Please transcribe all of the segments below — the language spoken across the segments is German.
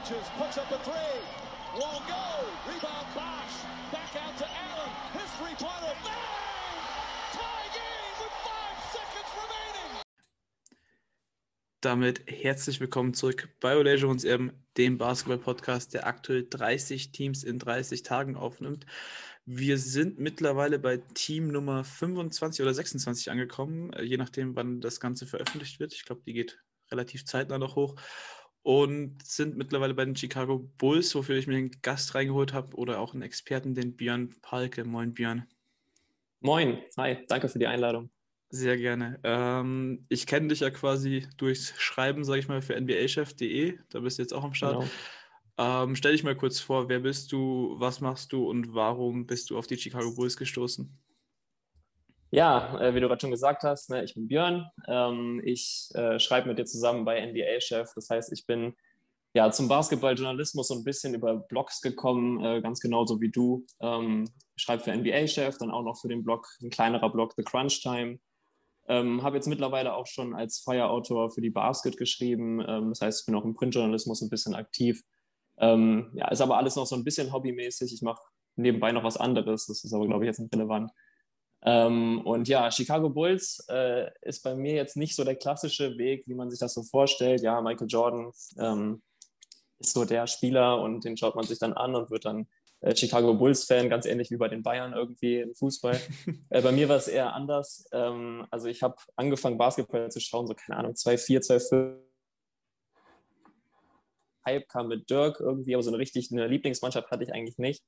touches, puts up a three. Won't go. Rebound Bosch. Back out to Allen. His three-pointer. Bang! Damit herzlich willkommen zurück bei Olejo und Erben, dem Basketball-Podcast, der aktuell 30 Teams in 30 Tagen aufnimmt. Wir sind mittlerweile bei Team Nummer 25 oder 26 angekommen, äh, je nachdem, wann das Ganze veröffentlicht wird. Ich glaube, die geht relativ zeitnah noch hoch. Und sind mittlerweile bei den Chicago Bulls, wofür ich mir einen Gast reingeholt habe oder auch einen Experten, den Björn Palke. Moin, Björn. Moin, hi, danke für die Einladung. Sehr gerne. Ähm, ich kenne dich ja quasi durchs Schreiben, sage ich mal, für nbachef.de. Da bist du jetzt auch am Start. Genau. Ähm, stell dich mal kurz vor, wer bist du, was machst du und warum bist du auf die Chicago Bulls gestoßen? Ja, äh, wie du gerade schon gesagt hast, ne, ich bin Björn. Ähm, ich äh, schreibe mit dir zusammen bei NBA-Chef. Das heißt, ich bin ja zum Basketballjournalismus so ein bisschen über Blogs gekommen, äh, ganz genauso wie du. Ähm, schreibe für NBA-Chef, dann auch noch für den Blog, ein kleinerer Blog, The Crunch Time. Ähm, habe jetzt mittlerweile auch schon als Feierautor für die Basket geschrieben. Ähm, das heißt, ich bin auch im Printjournalismus ein bisschen aktiv. Ähm, ja, ist aber alles noch so ein bisschen hobbymäßig. Ich mache nebenbei noch was anderes. Das ist aber, glaube ich, jetzt nicht relevant. Ähm, und ja, Chicago Bulls äh, ist bei mir jetzt nicht so der klassische Weg, wie man sich das so vorstellt. Ja, Michael Jordan ähm, ist so der Spieler und den schaut man sich dann an und wird dann äh, Chicago Bulls-Fan, ganz ähnlich wie bei den Bayern irgendwie im Fußball. äh, bei mir war es eher anders. Ähm, also ich habe angefangen, Basketball zu schauen, so keine Ahnung, 2-4, 2-5. Hype kam mit Dirk irgendwie, aber so eine richtig eine Lieblingsmannschaft hatte ich eigentlich nicht.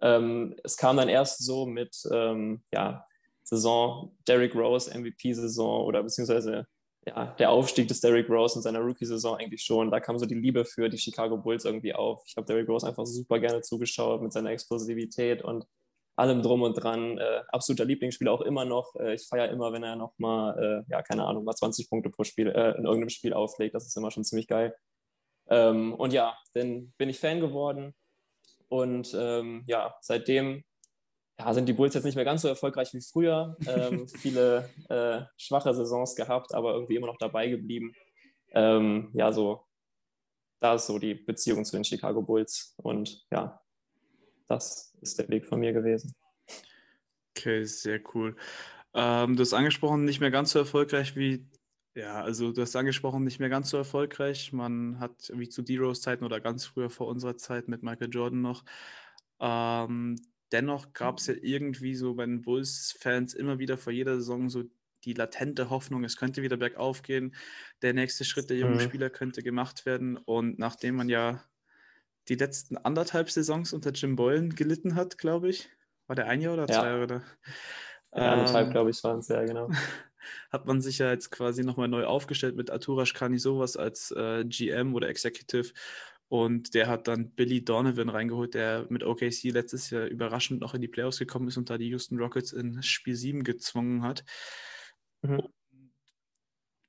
Ähm, es kam dann erst so mit ähm, ja, Saison, Derrick Rose, MVP-Saison oder beziehungsweise ja, der Aufstieg des Derrick Rose in seiner Rookie-Saison eigentlich schon. Da kam so die Liebe für die Chicago Bulls irgendwie auf. Ich habe Derrick Rose einfach super gerne zugeschaut mit seiner Explosivität und allem drum und dran. Äh, absoluter Lieblingsspieler auch immer noch. Äh, ich feiere immer, wenn er nochmal, äh, ja, keine Ahnung, mal 20 Punkte pro Spiel äh, in irgendeinem Spiel auflegt. Das ist immer schon ziemlich geil. Ähm, und ja, dann bin ich Fan geworden und ähm, ja, seitdem ja, sind die Bulls jetzt nicht mehr ganz so erfolgreich wie früher. Ähm, viele äh, schwache Saisons gehabt, aber irgendwie immer noch dabei geblieben. Ähm, ja, so, da ist so die Beziehung zu den Chicago Bulls. Und ja, das ist der Weg von mir gewesen. Okay, sehr cool. Ähm, du hast angesprochen, nicht mehr ganz so erfolgreich wie ja, also du hast angesprochen, nicht mehr ganz so erfolgreich. Man hat wie zu D-Rose-Zeiten oder ganz früher vor unserer Zeit mit Michael Jordan noch. Ähm, dennoch gab es ja irgendwie so bei den Bulls-Fans immer wieder vor jeder Saison so die latente Hoffnung, es könnte wieder bergauf gehen. Der nächste Schritt der jungen mhm. Spieler könnte gemacht werden. Und nachdem man ja die letzten anderthalb Saisons unter Jim Boylan gelitten hat, glaube ich, war der ein Jahr oder zwei ja. Jahre da? Ja, anderthalb, ähm, glaube ich, waren es, ja, genau. hat man sich ja jetzt quasi nochmal neu aufgestellt mit Arturas sowas als äh, GM oder Executive. Und der hat dann Billy Donovan reingeholt, der mit OKC letztes Jahr überraschend noch in die Playoffs gekommen ist und da die Houston Rockets in Spiel 7 gezwungen hat. Mhm.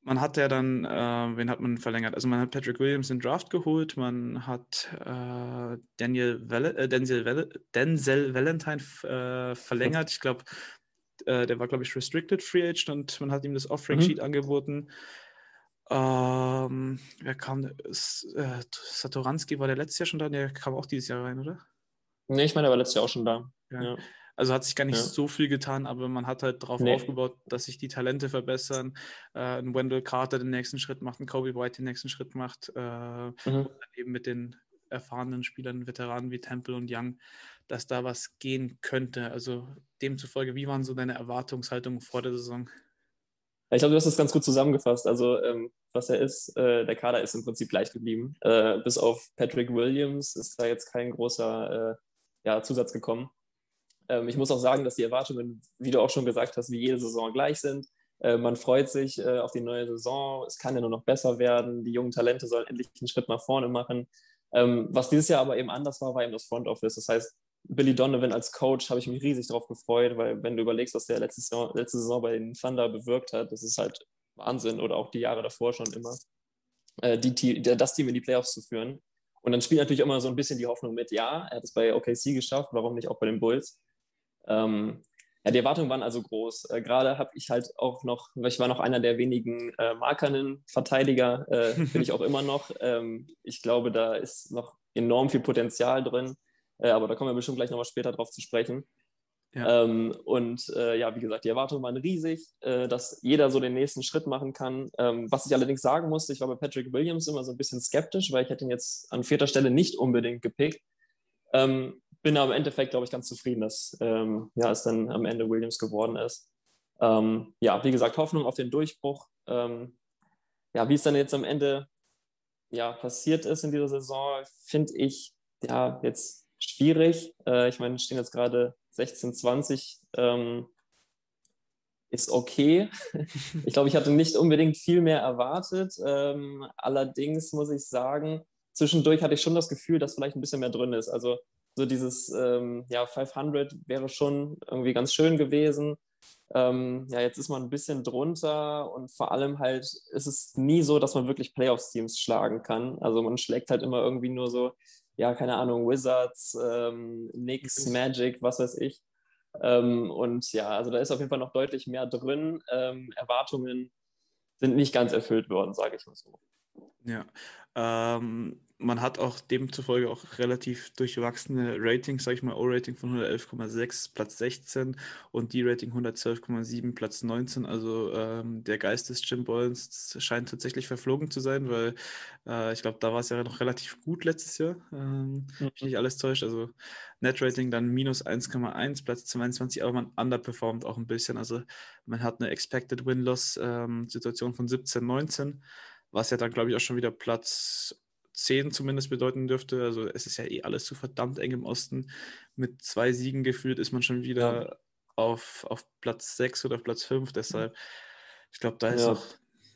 Man hat ja dann, äh, wen hat man verlängert? Also man hat Patrick Williams in Draft geholt, man hat äh, Daniel Val äh, Denzel, Val Denzel Valentine äh, verlängert. Ich glaube, äh, der war, glaube ich, Restricted Free Agent und man hat ihm das Offering Sheet mhm. angeboten. Ähm, wer kam? Äh, Satoranski war der letztes Jahr schon da, der kam auch dieses Jahr rein, oder? Nee, ich meine, der war letztes Jahr auch schon da. Ja. ja. Also hat sich gar nicht ja. so viel getan, aber man hat halt darauf nee. aufgebaut, dass sich die Talente verbessern. Äh, ein Wendell Carter den nächsten Schritt macht, ein Kobe White den nächsten Schritt macht. Äh, mhm. Und dann eben mit den erfahrenen Spielern, Veteranen wie Temple und Young, dass da was gehen könnte. Also demzufolge, wie waren so deine Erwartungshaltungen vor der Saison? Ich glaube, du hast das ganz gut zusammengefasst. Also, ähm, was er ist, äh, der Kader ist im Prinzip gleich geblieben. Äh, bis auf Patrick Williams ist da jetzt kein großer äh, ja, Zusatz gekommen. Ähm, ich muss auch sagen, dass die Erwartungen, wie du auch schon gesagt hast, wie jede Saison gleich sind. Äh, man freut sich äh, auf die neue Saison. Es kann ja nur noch besser werden. Die jungen Talente sollen endlich einen Schritt nach vorne machen. Ähm, was dieses Jahr aber eben anders war, war eben das Front Office. Das heißt, Billy Donovan als Coach habe ich mich riesig darauf gefreut, weil wenn du überlegst, was der letzte Saison, letzte Saison bei den Thunder bewirkt hat, das ist halt Wahnsinn oder auch die Jahre davor schon immer, äh, die, das Team in die Playoffs zu führen. Und dann spielt natürlich immer so ein bisschen die Hoffnung mit, ja, er hat es bei OKC geschafft, warum nicht auch bei den Bulls? Ähm, ja, die Erwartungen waren also groß. Äh, Gerade habe ich halt auch noch, ich war noch einer der wenigen äh, markernen Verteidiger, äh, bin ich auch immer noch. Ähm, ich glaube, da ist noch enorm viel Potenzial drin, äh, aber da kommen wir bestimmt gleich nochmal später drauf zu sprechen. Ja. Ähm, und äh, ja, wie gesagt, die Erwartungen waren riesig, äh, dass jeder so den nächsten Schritt machen kann. Ähm, was ich allerdings sagen musste, ich war bei Patrick Williams immer so ein bisschen skeptisch, weil ich hätte ihn jetzt an vierter Stelle nicht unbedingt gepickt. Ähm, bin aber im Endeffekt, glaube ich, ganz zufrieden, dass ähm, ja, es dann am Ende Williams geworden ist. Ähm, ja, wie gesagt, Hoffnung auf den Durchbruch. Ähm, ja, wie es dann jetzt am Ende ja, passiert ist in dieser Saison, finde ich ja jetzt schwierig. Äh, ich meine, stehen jetzt gerade 16, 20. Ähm, ist okay. ich glaube, ich hatte nicht unbedingt viel mehr erwartet. Ähm, allerdings muss ich sagen, zwischendurch hatte ich schon das Gefühl, dass vielleicht ein bisschen mehr drin ist. Also so dieses ähm, ja, 500 wäre schon irgendwie ganz schön gewesen. Ähm, ja, jetzt ist man ein bisschen drunter und vor allem halt ist es nie so, dass man wirklich Playoffs-Teams schlagen kann. Also man schlägt halt immer irgendwie nur so, ja, keine Ahnung, Wizards, ähm, Knicks, Magic, was weiß ich. Ähm, und ja, also da ist auf jeden Fall noch deutlich mehr drin. Ähm, Erwartungen sind nicht ganz erfüllt worden, sage ich mal so. Ja, ähm, man hat auch demzufolge auch relativ durchwachsene Ratings, sage ich mal, O-Rating von 111,6, Platz 16 und D-Rating 112,7, Platz 19. Also ähm, der Geist des Jim Boyens scheint tatsächlich verflogen zu sein, weil äh, ich glaube, da war es ja noch relativ gut letztes Jahr, ähm, mhm. nicht alles täuscht. Also Net-Rating dann minus 1,1, Platz 22, aber man underperformt auch ein bisschen. Also man hat eine Expected Win-Loss-Situation ähm, von 17, 19 was ja dann, glaube ich, auch schon wieder Platz 10 zumindest bedeuten dürfte. Also es ist ja eh alles so verdammt eng im Osten. Mit zwei Siegen gefühlt ist man schon wieder ja. auf, auf Platz 6 oder auf Platz 5. Deshalb, ich glaube, da ist ja. auch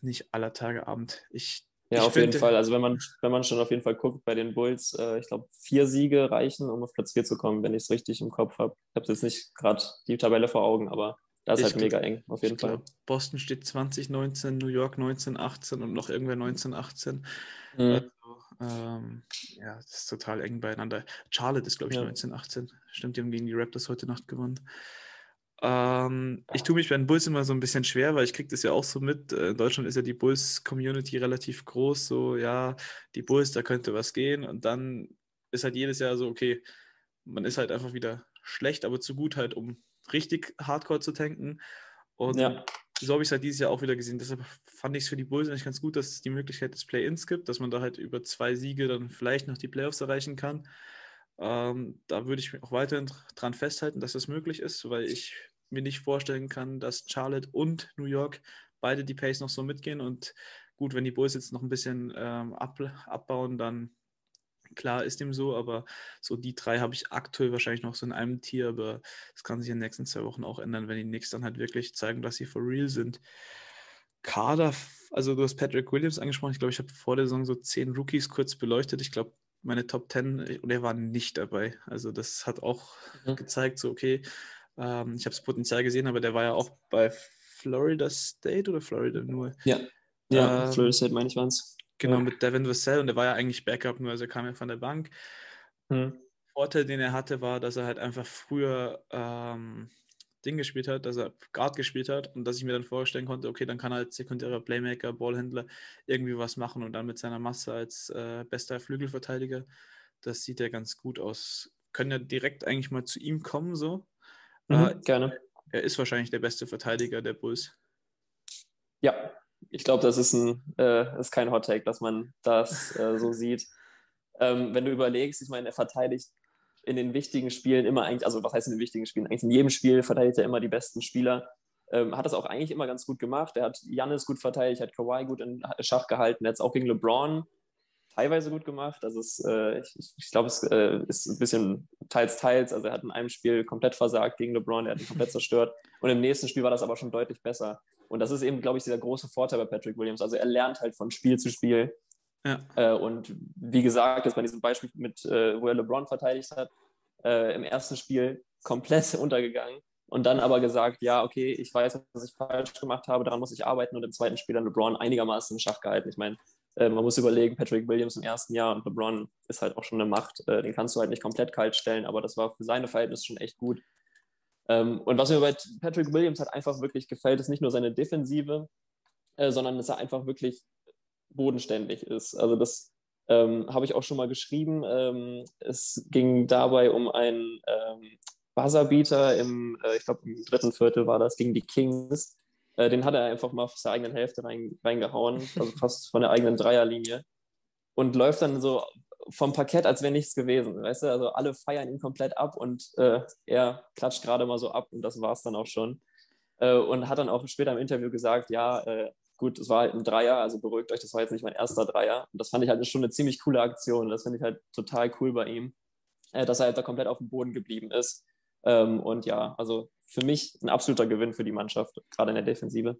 nicht aller Tage Abend. Ich, ja, ich auf jeden Fall. Also wenn man, wenn man schon auf jeden Fall guckt bei den Bulls, äh, ich glaube, vier Siege reichen, um auf Platz 4 zu kommen, wenn ich es richtig im Kopf habe. Ich habe jetzt nicht gerade die Tabelle vor Augen, aber das ist ich halt mega eng, auf jeden Fall. Glaub, Boston steht 2019, New York 1918 und noch irgendwer 1918. Mhm. Also, ähm, ja, das ist total eng beieinander. Charlotte ist, glaube ich, ja. 1918. Stimmt, die haben gegen die Raptors heute Nacht gewonnen. Ähm, ich tue mich bei den Bulls immer so ein bisschen schwer, weil ich kriege das ja auch so mit. Äh, in Deutschland ist ja die Bulls-Community relativ groß. So, ja, die Bulls, da könnte was gehen. Und dann ist halt jedes Jahr so, okay, man ist halt einfach wieder schlecht, aber zu gut halt, um richtig hardcore zu tanken. Und ja. so habe ich es halt dieses Jahr auch wieder gesehen. Deshalb fand ich es für die Bulls eigentlich ganz gut, dass es die Möglichkeit des Play-Ins gibt, dass man da halt über zwei Siege dann vielleicht noch die Playoffs erreichen kann. Ähm, da würde ich mich auch weiterhin dran festhalten, dass das möglich ist, weil ich mir nicht vorstellen kann, dass Charlotte und New York beide die Pace noch so mitgehen. Und gut, wenn die Bulls jetzt noch ein bisschen ähm, ab, abbauen, dann Klar ist dem so, aber so die drei habe ich aktuell wahrscheinlich noch so in einem Tier, aber das kann sich in den nächsten zwei Wochen auch ändern, wenn die Knicks dann halt wirklich zeigen, dass sie for real sind. Kader, also du hast Patrick Williams angesprochen, ich glaube, ich habe vor der Saison so zehn Rookies kurz beleuchtet. Ich glaube, meine Top Ten, und er war nicht dabei. Also das hat auch mhm. gezeigt, so okay, ähm, ich habe das Potenzial gesehen, aber der war ja auch bei Florida State oder Florida nur? Ja, ja, ähm, Florida State meine ich waren es. Genau, ja. mit Devin Vassell und der war ja eigentlich Backup, nur also er kam ja von der Bank. Hm. Vorteil, den er hatte, war, dass er halt einfach früher ähm, Ding gespielt hat, dass er Guard gespielt hat und dass ich mir dann vorstellen konnte, okay, dann kann er als sekundärer Playmaker, Ballhändler irgendwie was machen und dann mit seiner Masse als äh, bester Flügelverteidiger, das sieht ja ganz gut aus. Können ja direkt eigentlich mal zu ihm kommen, so. Mhm, äh, gerne. Er ist wahrscheinlich der beste Verteidiger der Bulls. Ja, ich glaube, das ist, ein, äh, ist kein Hot Take, dass man das äh, so sieht. Ähm, wenn du überlegst, ich meine, er verteidigt in den wichtigen Spielen immer eigentlich, also was heißt in den wichtigen Spielen? Eigentlich in jedem Spiel verteidigt er immer die besten Spieler. Ähm, hat das auch eigentlich immer ganz gut gemacht. Er hat Jannis gut verteidigt, hat Kawhi gut in Schach gehalten. Er hat es auch gegen LeBron teilweise gut gemacht. Also es, äh, ich, ich glaube, es äh, ist ein bisschen teils, teils. Also er hat in einem Spiel komplett versagt gegen LeBron, er hat ihn komplett zerstört. Und im nächsten Spiel war das aber schon deutlich besser. Und das ist eben, glaube ich, dieser große Vorteil bei Patrick Williams. Also er lernt halt von Spiel zu Spiel. Ja. Äh, und wie gesagt, jetzt bei diesem Beispiel mit, äh, wo er LeBron verteidigt hat, äh, im ersten Spiel komplett untergegangen und dann aber gesagt, ja, okay, ich weiß, was ich falsch gemacht habe, daran muss ich arbeiten und im zweiten Spiel dann LeBron einigermaßen in Schach gehalten. Ich meine, äh, man muss überlegen, Patrick Williams im ersten Jahr und LeBron ist halt auch schon eine Macht, äh, den kannst du halt nicht komplett kalt stellen, aber das war für seine Verhältnisse schon echt gut. Ähm, und was mir bei Patrick Williams halt einfach wirklich gefällt, ist nicht nur seine Defensive, äh, sondern dass er einfach wirklich bodenständig ist. Also das ähm, habe ich auch schon mal geschrieben. Ähm, es ging dabei um einen ähm, Buzzerbeater im, äh, ich glaube im dritten Viertel war das, gegen die Kings. Äh, den hat er einfach mal aus der eigenen Hälfte rein, reingehauen, also fast von der eigenen Dreierlinie. Und läuft dann so vom Parkett, als wäre nichts gewesen. Weißt du, also alle feiern ihn komplett ab und äh, er klatscht gerade mal so ab und das war es dann auch schon. Äh, und hat dann auch später im Interview gesagt, ja, äh, gut, es war halt ein Dreier, also beruhigt euch, das war jetzt nicht mein erster Dreier. Und das fand ich halt schon eine ziemlich coole Aktion. Das finde ich halt total cool bei ihm, äh, dass er halt da komplett auf dem Boden geblieben ist. Ähm, und ja, also für mich ein absoluter Gewinn für die Mannschaft, gerade in der Defensive.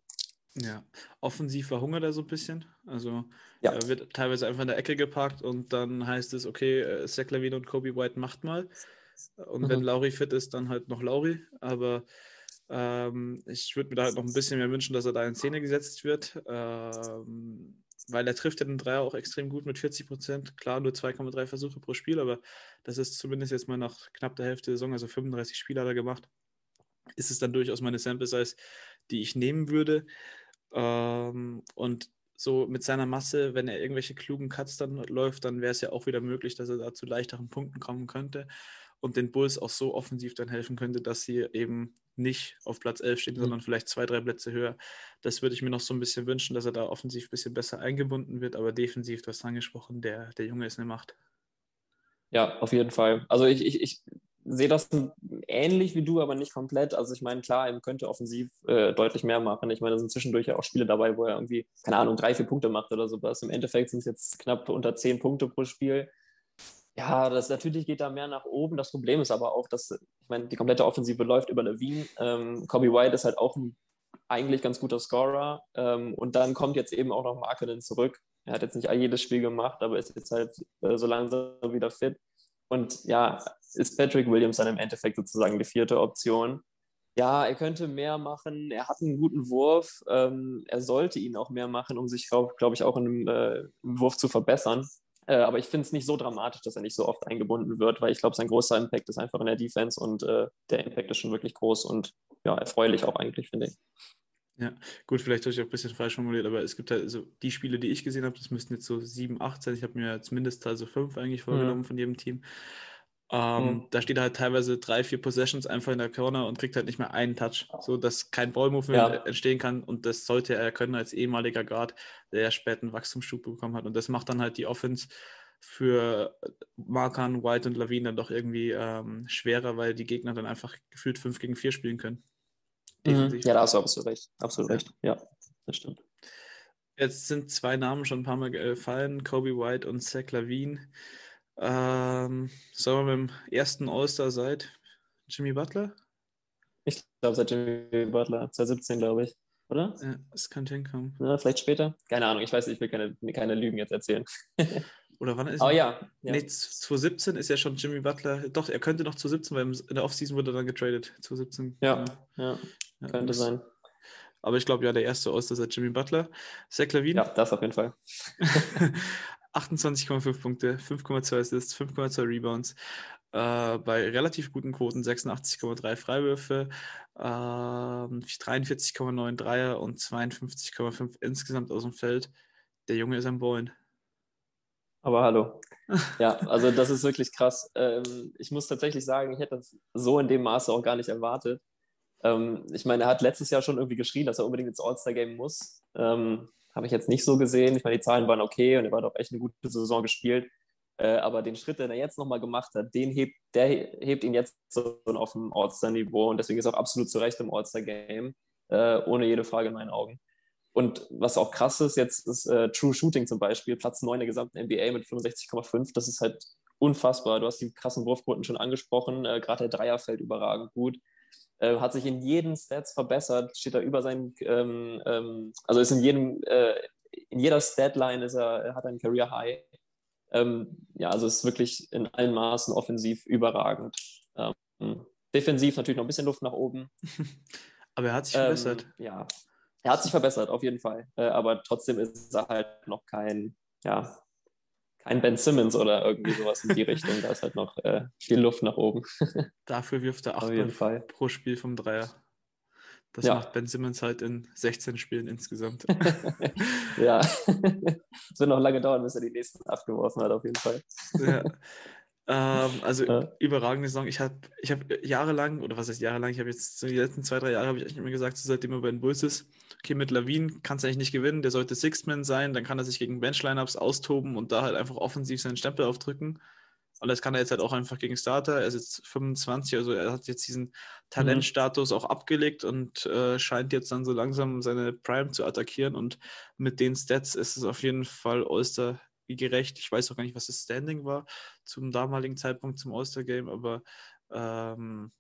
Ja, offensiv verhungert er so ein bisschen. Also ja. er wird teilweise einfach in der Ecke geparkt und dann heißt es, okay, äh, Zach Levine und Kobe White macht mal. Und mhm. wenn Lauri fit ist, dann halt noch Lauri. Aber ähm, ich würde mir da halt noch ein bisschen mehr wünschen, dass er da in Szene gesetzt wird, ähm, weil er trifft ja den Dreier auch extrem gut mit 40 Prozent. Klar, nur 2,3 Versuche pro Spiel, aber das ist zumindest jetzt mal nach knapp der Hälfte der Saison, also 35 Spiele hat er gemacht. Ist es dann durchaus meine Sample Size, die ich nehmen würde. Ähm, und so mit seiner Masse, wenn er irgendwelche klugen Cuts dann läuft, dann wäre es ja auch wieder möglich, dass er da zu leichteren Punkten kommen könnte und den Bulls auch so offensiv dann helfen könnte, dass sie eben nicht auf Platz 11 stehen, mhm. sondern vielleicht zwei, drei Plätze höher. Das würde ich mir noch so ein bisschen wünschen, dass er da offensiv ein bisschen besser eingebunden wird, aber defensiv, du hast angesprochen, der, der Junge ist eine Macht. Ja, auf jeden Fall. Also ich, ich, ich sehe das ähnlich wie du, aber nicht komplett. Also ich meine, klar, er könnte offensiv äh, deutlich mehr machen. Ich meine, da sind zwischendurch ja auch Spiele dabei, wo er irgendwie, keine Ahnung, drei, vier Punkte macht oder sowas. Im Endeffekt sind es jetzt knapp unter zehn Punkte pro Spiel. Ja, das natürlich geht da mehr nach oben. Das Problem ist aber auch, dass, ich meine, die komplette Offensive läuft über Levine. Ähm, Kobe White ist halt auch ein eigentlich ganz guter Scorer. Ähm, und dann kommt jetzt eben auch noch Markenen zurück. Er hat jetzt nicht jedes Spiel gemacht, aber ist jetzt halt äh, so langsam wieder fit. Und ja, ist Patrick Williams dann im Endeffekt sozusagen die vierte Option. Ja, er könnte mehr machen. Er hat einen guten Wurf. Ähm, er sollte ihn auch mehr machen, um sich, glaube glaub ich, auch äh, im Wurf zu verbessern. Äh, aber ich finde es nicht so dramatisch, dass er nicht so oft eingebunden wird, weil ich glaube, sein großer Impact ist einfach in der Defense und äh, der Impact ist schon wirklich groß und ja, erfreulich auch eigentlich, finde ich. Ja, gut, vielleicht habe ich auch ein bisschen falsch formuliert, aber es gibt halt so die Spiele, die ich gesehen habe, das müssten jetzt so sieben, acht sein. Ich habe mir zumindest also fünf eigentlich vorgenommen mhm. von jedem Team. Ähm, mhm. Da steht halt teilweise drei, vier Possessions einfach in der Corner und kriegt halt nicht mehr einen Touch, so dass kein Ballmovement ja. entstehen kann und das sollte er können als ehemaliger Guard, der ja späten Wachstumsschub bekommen hat und das macht dann halt die Offense für Markan, White und Lawine dann doch irgendwie ähm, schwerer, weil die Gegner dann einfach gefühlt 5 gegen 4 spielen können. Mhm. Ja, da hast du absolut recht. Absolut ja. recht. Ja, das stimmt. Jetzt sind zwei Namen schon ein paar Mal gefallen, Kobe White und Zach Lavine. Ähm, sollen wir mit dem ersten All-Star seit Jimmy Butler? Ich glaube, seit Jimmy Butler, 2017, glaube ich, oder? Ja, es könnte hinkommen. Ja, vielleicht später? Keine Ahnung, ich weiß, ich will keine, keine Lügen jetzt erzählen. Oder wann ist Oh ja. ja. Nee, 2017 ist ja schon Jimmy Butler. Doch, er könnte noch 2017, weil in der Offseason wurde er dann getradet. 2017. Ja, ja. Ja könnte das, sein. Aber ich glaube, ja, der erste Oster Jimmy Butler. Zach Lavin. Ja, das auf jeden Fall. 28,5 Punkte, 5,2 Assists, 5,2 Rebounds. Äh, bei relativ guten Quoten 86,3 Freiwürfe, äh, 43,9 Dreier und 52,5 insgesamt aus dem Feld. Der Junge ist am Ballen. Aber hallo. Ja, also das ist wirklich krass. Ähm, ich muss tatsächlich sagen, ich hätte das so in dem Maße auch gar nicht erwartet. Ähm, ich meine, er hat letztes Jahr schon irgendwie geschrien, dass er unbedingt ins All-Star-Game muss. Ähm, Habe ich jetzt nicht so gesehen. Ich meine, die Zahlen waren okay und er war doch echt eine gute Saison gespielt. Äh, aber den Schritt, den er jetzt nochmal gemacht hat, den hebt, der hebt ihn jetzt so auf dem All-Star-Niveau und deswegen ist er auch absolut zu Recht im All-Star-Game. Äh, ohne jede Frage in meinen Augen. Und was auch krass ist, jetzt ist äh, True Shooting zum Beispiel, Platz 9 der gesamten NBA mit 65,5. Das ist halt unfassbar. Du hast die krassen Wurfquoten schon angesprochen. Äh, Gerade der Dreier fällt überragend gut. Äh, hat sich in jedem Stats verbessert, steht da über seinen, ähm, ähm, also ist in jedem, äh, in jeder Statline ist er, hat er ein Career High. Ähm, ja, also ist wirklich in allen Maßen offensiv überragend. Ähm, defensiv natürlich noch ein bisschen Luft nach oben. Aber er hat sich verbessert. Ähm, ja, er hat sich verbessert, auf jeden Fall. Äh, aber trotzdem ist er halt noch kein, ja, kein Ben Simmons oder irgendwie sowas in die Richtung. Da ist halt noch äh, viel Luft nach oben. Dafür wirft er Auf 8 jeden Fall. pro Spiel vom Dreier. Das Ja. macht Ben Simmons halt in 16 Spielen insgesamt. ja. Es wird noch lange dauern, bis er die nächsten acht geworfen hat, auf jeden Fall. ja. Ähm, also Ja. überragende Saison. Ich habe ich hab jahrelang, oder was heißt jahrelang, ich habe jetzt die letzten zwei, drei Jahre habe ich eigentlich immer gesagt, so seitdem er bei den Bulls ist, okay, mit Lavin kann es eigentlich nicht gewinnen, der sollte Sixth-Man sein, dann kann er sich gegen Bench-Lineups austoben und da halt einfach offensiv seinen Stempel aufdrücken. Und das kann er jetzt halt auch einfach gegen Starter. Er ist jetzt 25, also er hat jetzt diesen Talentstatus auch abgelegt und äh, scheint jetzt dann so langsam seine Prime zu attackieren. Und mit den Stats ist es auf jeden Fall All-Star gerecht. Ich weiß auch gar nicht, was das Standing war zum damaligen Zeitpunkt zum All-Star-Game, aber ähm,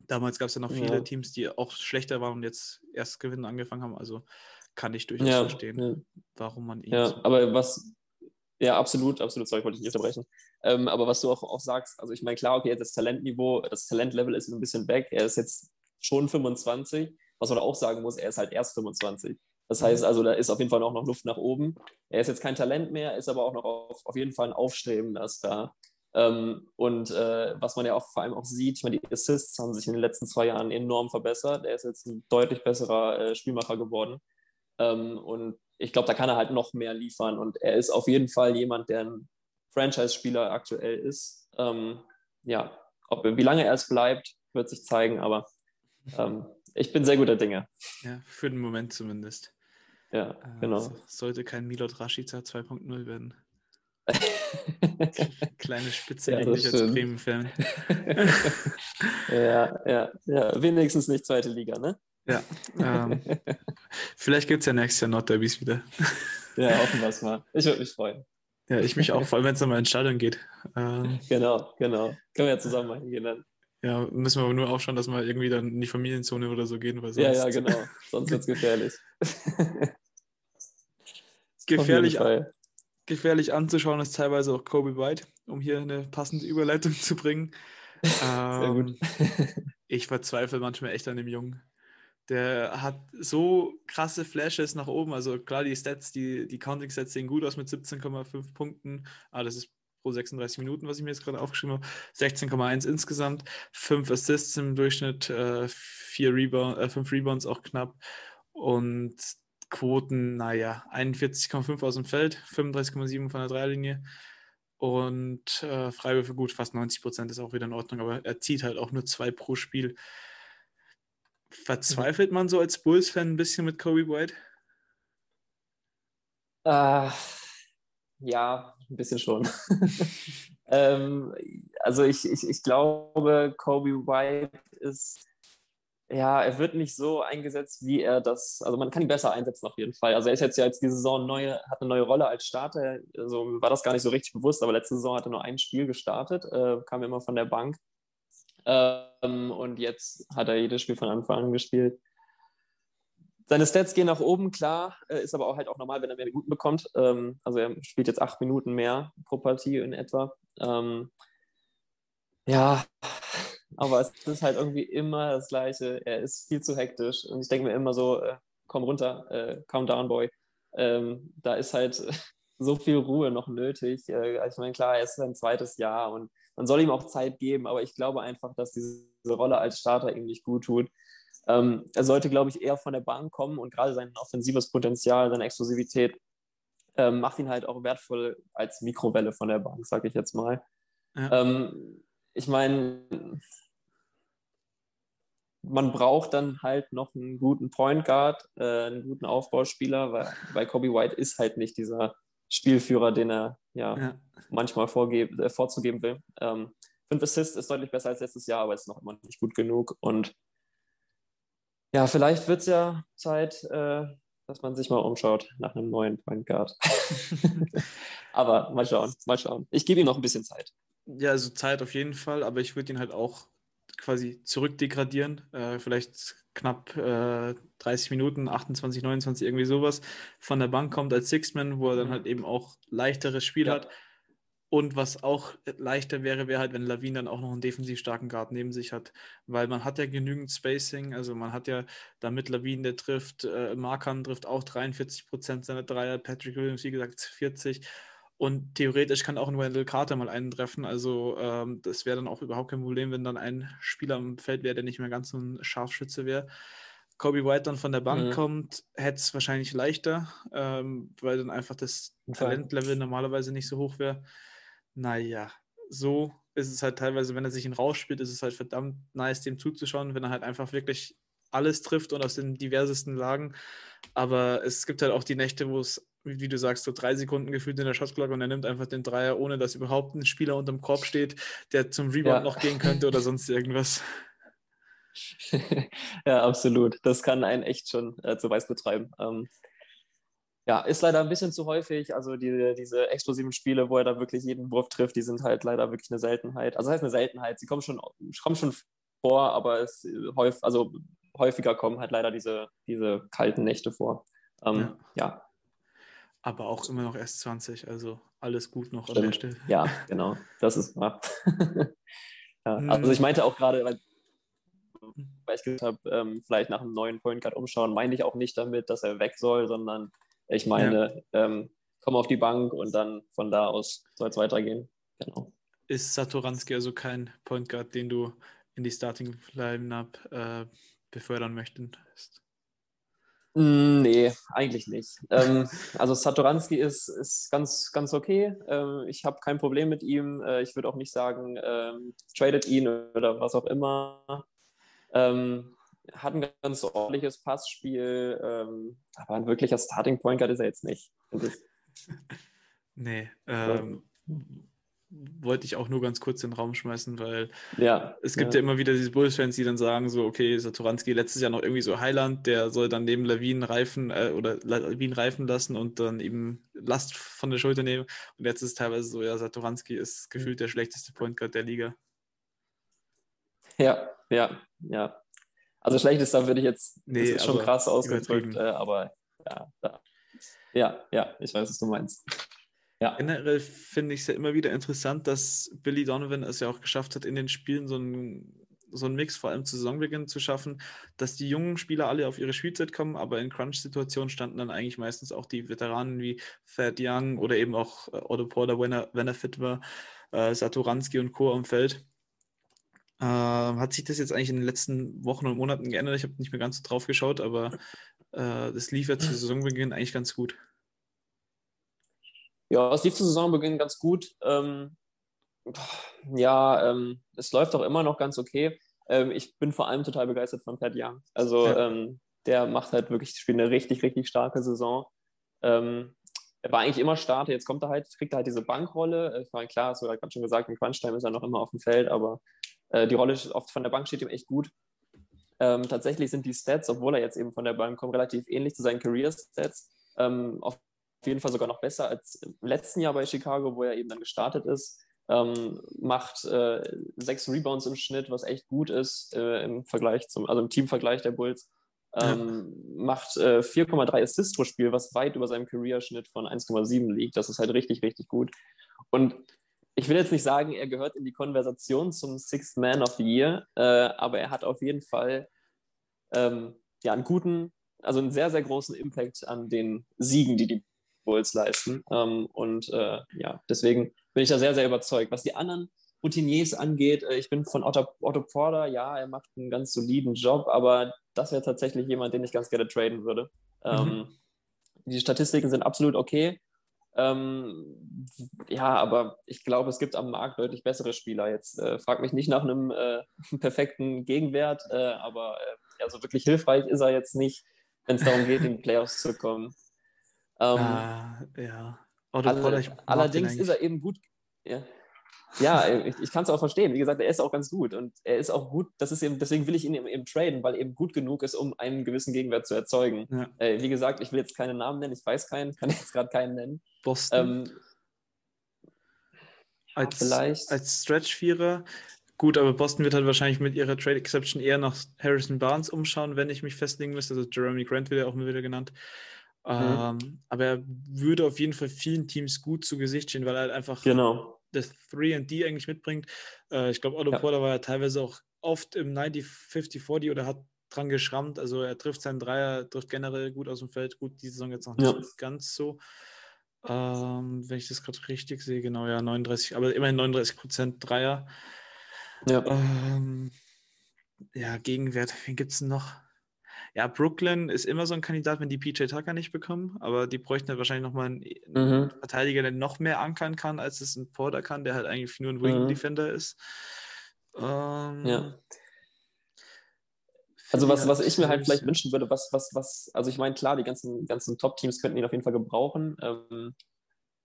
damals gab es ja noch viele Ja. Teams, die auch schlechter waren und jetzt erst gewinnen angefangen haben. Also kann ich durchaus Ja, verstehen, ja. warum man ihn Ja, so- aber was, ja, absolut, absolut, sorry, ich wollte dich nicht unterbrechen. Ähm, aber was du auch, auch sagst, also ich meine, klar, okay, das Talentniveau, das Talentlevel ist ein bisschen weg. Er ist jetzt schon 25. Was man auch sagen muss, er ist halt erst 25. Das heißt also, da ist auf jeden Fall auch noch Luft nach oben. Er ist jetzt kein Talent mehr, ist aber auch noch auf, auf jeden Fall ein aufstrebender Star. Ähm, und äh, was man ja auch vor allem auch sieht, ich meine, die Assists haben sich in den letzten zwei Jahren enorm verbessert. Er ist jetzt ein deutlich besserer äh, Spielmacher geworden. Ähm, und ich glaube, da kann er halt noch mehr liefern. Und er ist auf jeden Fall jemand, der ein Franchise-Spieler aktuell ist. Ähm, ja, ob, wie lange er es bleibt, wird sich zeigen, aber ähm, ich bin sehr guter Dinge. ja, für den Moment zumindest. Ja, Äh, genau. so- sollte kein Milot Rashica 2.0 werden. Kleine Spitze Ja, eigentlich als. Bremen-Fan. ja, ja, ja, wenigstens nicht zweite Liga, ne? Ja, ähm, vielleicht gibt es ja nächstes Jahr Nordderbys wieder. Ja, hoffen wir es mal. Ich würde mich freuen. Ja, ich mich auch, vor allem wenn es nochmal ins Stadion geht. Ähm, Genau, genau. Können wir ja zusammen mal hingehen dann. ja, müssen wir aber nur aufschauen, dass wir irgendwie dann in die Familienzone oder so gehen, weil sonst Ja, ja, genau. Sonst wird es gefährlich. Gefährlich, gefährlich anzuschauen ist teilweise auch Kobe White, um hier eine passende Überleitung zu bringen. Ähm, ich verzweifle manchmal echt an dem Jungen. Der hat so krasse Flashes nach oben. Also klar, die Stats, die, die Counting-Stats sehen gut aus mit 17,5 Punkten. Ah, das ist pro 36 Minuten, was ich mir jetzt gerade aufgeschrieben habe. 16,1 insgesamt, 5 Assists im Durchschnitt, äh, 4 Rebound, äh, 5 Rebounds auch knapp. Und Quoten, naja, 41,5 aus dem Feld, 35,7 von der Dreierlinie. Und äh, Freiwürfe gut, fast 90 Prozent ist auch wieder in Ordnung, aber er zieht halt auch nur zwei pro Spiel. Verzweifelt man so als Bulls-Fan ein bisschen mit Kobe White? Äh, ja, ein bisschen schon. ähm, also ich, ich, ich glaube, Kobe White ist, ja, er wird nicht so eingesetzt, wie er das, also man kann ihn besser einsetzen auf jeden Fall. Also er ist jetzt ja jetzt diese Saison neue, hat eine neue Rolle als Starter, also war das gar nicht so richtig bewusst, aber letzte Saison hat er nur ein Spiel gestartet, äh, kam immer von der Bank. Ähm, und jetzt hat er jedes Spiel von Anfang an gespielt. Seine Stats gehen nach oben, klar, äh, ist aber auch halt auch normal, wenn er mehr Minuten bekommt. Ähm, also er spielt jetzt acht Minuten mehr pro Partie in etwa. Ähm, ja, aber es ist halt irgendwie immer das Gleiche. Er ist viel zu hektisch und ich denke mir immer so, äh, komm runter, äh, calm down, boy. Ähm, da ist halt so viel Ruhe noch nötig. Äh, also ich meine, klar, er ist sein zweites Jahr und man soll ihm auch Zeit geben, aber ich glaube einfach, dass diese Rolle als Starter ihm nicht gut tut. Ähm, er sollte, glaube ich, eher von der Bank kommen und gerade sein offensives Potenzial, seine Explosivität ähm, macht ihn halt auch wertvoll als Mikrowelle von der Bank, sage ich jetzt mal. Ja. Ähm, ich meine, man braucht dann halt noch einen guten Point Guard, äh, einen guten Aufbauspieler, weil, weil Kobe White ist halt nicht dieser Spielführer, den er ja, Ja. manchmal vorgeb, äh, vorzugeben will. Ähm, fünf Assists ist deutlich besser als letztes Jahr, aber ist noch immer nicht gut genug. Und ja, vielleicht wird es ja Zeit, äh, dass man sich mal umschaut nach einem neuen Point Guard. aber mal schauen, mal schauen. Ich gebe ihm noch ein bisschen Zeit. Ja, also Zeit auf jeden Fall, aber ich würde ihn halt auch quasi zurückdegradieren. Äh, vielleicht knapp äh, 30 Minuten, 28, 29, irgendwie sowas. Von der Bank kommt als Sixman, wo er dann Mhm. halt eben auch leichteres Spiel Ja. hat. Und was auch leichter wäre, wäre halt, wenn Lavin dann auch noch einen defensiv starken Guard neben sich hat. Weil man hat ja genügend Spacing, also man hat ja, damit Lavin, der trifft, äh, Markan trifft auch 43 Prozent seiner Dreier, Patrick Williams, wie gesagt, 40. Und theoretisch kann auch ein Wendell Carter mal einen treffen. Also ähm, das wäre dann auch überhaupt kein Problem, wenn dann ein Spieler am Feld wäre, der nicht mehr ganz so ein Scharfschütze wäre. Kobe White dann von der Bank mhm. kommt, hätte es wahrscheinlich leichter, ähm, weil dann einfach das Talentlevel normalerweise nicht so hoch wäre. Naja, so ist es halt teilweise, wenn er sich ihn rausspielt, ist es halt verdammt nice, dem zuzuschauen, wenn er halt einfach wirklich alles trifft und aus den diversesten Lagen. Aber es gibt halt auch die Nächte, wo es, wie du sagst, so drei Sekunden gefühlt in der Shotclock und er nimmt einfach den Dreier, ohne dass überhaupt ein Spieler unterm Korb steht, der zum Rebound ja. noch gehen könnte oder sonst irgendwas. ja, absolut. Das kann einen echt schon äh, zu weiß betreiben. Ähm, ja, ist leider ein bisschen zu häufig. Also die, diese explosiven Spiele, wo er da wirklich jeden Wurf trifft, die sind halt leider wirklich eine Seltenheit. Also das heißt eine Seltenheit. Sie kommen schon, kommen schon vor, aber es häufig, also häufiger kommen halt leider diese, diese kalten Nächte vor. Ähm, ja. ja. Aber auch immer noch erst 20, also alles gut noch Stimmt. an der Stelle. Ja, genau. Das ist wahr. ja, also ich meinte auch gerade, weil, weil ich gesagt habe, ähm, vielleicht nach einem neuen Point Guard umschauen, meine ich auch nicht damit, dass er weg soll, sondern ich meine, ja. ähm, komm auf die Bank und dann von da aus soll es weitergehen. Genau. Ist Satoranski also kein Point Guard, den du in die Starting Lineup äh, befördern möchtest? Mm, nee, eigentlich nicht. ähm, also Satoranski ist, ist ganz, ganz okay. Ähm, ich habe kein Problem mit ihm. Äh, ich würde auch nicht sagen, ähm, tradet ihn oder was auch immer. Ähm, hat ein ganz ordentliches Passspiel, ähm, aber ein wirklicher Starting Point Guard ist er jetzt nicht. nee, ähm, wollte ich auch nur ganz kurz in den Raum schmeißen, weil ja, es gibt ja, ja immer wieder diese Bulls-Fans, die dann sagen so, okay, Satoranski letztes Jahr noch irgendwie so Highland, der soll dann neben Lawin reifen äh, oder Lawin reifen lassen und dann eben Last von der Schulter nehmen. Und jetzt ist es teilweise so, ja, Satoranski ist gefühlt der schlechteste Point Guard der Liga. Ja, ja, ja. Also schlechtester würde ich jetzt, nee, das ist schon krass ausgedrückt, äh, aber ja, ja, ja, ich weiß, was du meinst. Ja. Generell finde ich es ja immer wieder interessant, dass Billy Donovan es ja auch geschafft hat, in den Spielen so einen so Mix vor allem zu Saisonbeginn zu schaffen, dass die jungen Spieler alle auf ihre Spielzeit kommen, aber in Crunch-Situationen standen dann eigentlich meistens auch die Veteranen wie Thad Young oder eben auch äh, Otto Porter, wenn er, wenn er fit war, äh, Satoranski und Co. am Feld. Äh, hat sich das jetzt eigentlich in den letzten Wochen und Monaten geändert? Ich habe nicht mehr ganz so drauf geschaut, aber äh, das lief ja zu Saisonbeginn eigentlich ganz gut. Ja, es lief zu Saisonbeginn ganz gut. Ähm, ja, ähm, es läuft auch immer noch ganz okay. Ähm, ich bin vor allem total begeistert von Pat Young. Also ja. Ähm, der macht halt wirklich, spielt eine richtig, richtig starke Saison. Ähm, er war eigentlich immer Starter, jetzt kommt er halt, kriegt er halt diese Bankrolle. Ich meine, klar, hast du gerade schon gesagt, in Crunch-Time ist er noch immer auf dem Feld, aber äh, die Rolle oft von der Bank steht ihm echt gut. Ähm, tatsächlich sind die Stats, obwohl er jetzt eben von der Bank kommt, relativ ähnlich zu seinen Career-Stats. Ähm, auf jeden Fall sogar noch besser als im letzten Jahr bei Chicago, wo er eben dann gestartet ist. Ähm, macht äh, sechs Rebounds im Schnitt, was echt gut ist äh, im Vergleich zum, also im Teamvergleich der Bulls. Ähm, ja. Macht äh, 4,3 Assists pro Spiel, was weit über seinem Career-Schnitt von 1,7 liegt. Das ist halt richtig, richtig gut. Und ich will jetzt nicht sagen, er gehört in die Konversation zum Sixth Man of the Year, äh, aber er hat auf jeden Fall ähm, ja, einen guten, also einen sehr, sehr großen Impact an den Siegen, die die Bulls leisten. Ähm, und äh, ja, deswegen bin ich da sehr, sehr überzeugt. Was die anderen Routiniers angeht, äh, ich bin von Otto, Otto Porter, ja, er macht einen ganz soliden Job, aber das wäre tatsächlich jemand, den ich ganz gerne traden würde. Mhm. Ähm, die Statistiken sind absolut okay. Ähm, ja, aber ich glaube, es gibt am Markt deutlich bessere Spieler. Jetzt äh, frag mich nicht nach einem äh, perfekten Gegenwert, äh, aber äh, also wirklich hilfreich ist er jetzt nicht, wenn es darum geht, in die Playoffs zu kommen. Ähm, ah, ja. Alle, allerdings ist er eben gut. Ja, ja, ich, ich kann es auch verstehen. Wie gesagt, er ist auch ganz gut und er ist auch gut. Das ist eben, deswegen will ich ihn eben, eben traden, weil er eben gut genug ist, um einen gewissen Gegenwert zu erzeugen. Ja. Äh, wie gesagt, ich will jetzt keinen Namen nennen, ich weiß keinen, kann jetzt gerade keinen nennen. Boston. Ähm, als, vielleicht. als Stretch-Vierer. Gut, aber Boston wird halt wahrscheinlich mit ihrer Trade Exception eher nach Harrison Barnes umschauen, wenn ich mich festlegen müsste. Also Jeremy Grant wird ja auch immer wieder genannt. Mhm. Ähm, aber er würde auf jeden Fall vielen Teams gut zu Gesicht stehen, weil er halt einfach genau das 3D eigentlich mitbringt. Äh, ich glaube, Otto ja. Porter war ja teilweise auch oft im 90, 50, 40 oder hat dran geschrammt. Also er trifft seinen Dreier, trifft generell gut aus dem Feld. Gut, die Saison jetzt noch nicht ja. ganz so. Ähm, wenn ich das gerade richtig sehe, genau, ja, 39, aber immerhin 39 Prozent Dreier. Ja. Ähm, ja, Gegenwert, wen gibt es noch? Ja, Brooklyn ist immer so ein Kandidat, wenn die PJ Tucker nicht bekommen, aber die bräuchten halt wahrscheinlich nochmal einen, Mhm. Verteidiger, der noch mehr ankern kann, als es ein Porter kann, der halt eigentlich nur ein Wing Mhm. Defender ist. Ähm, Ja. Also was, was ich mir halt vielleicht wünschen würde, was, was, was, also ich meine, klar, die ganzen, ganzen Top-Teams könnten ihn auf jeden Fall gebrauchen. Ähm,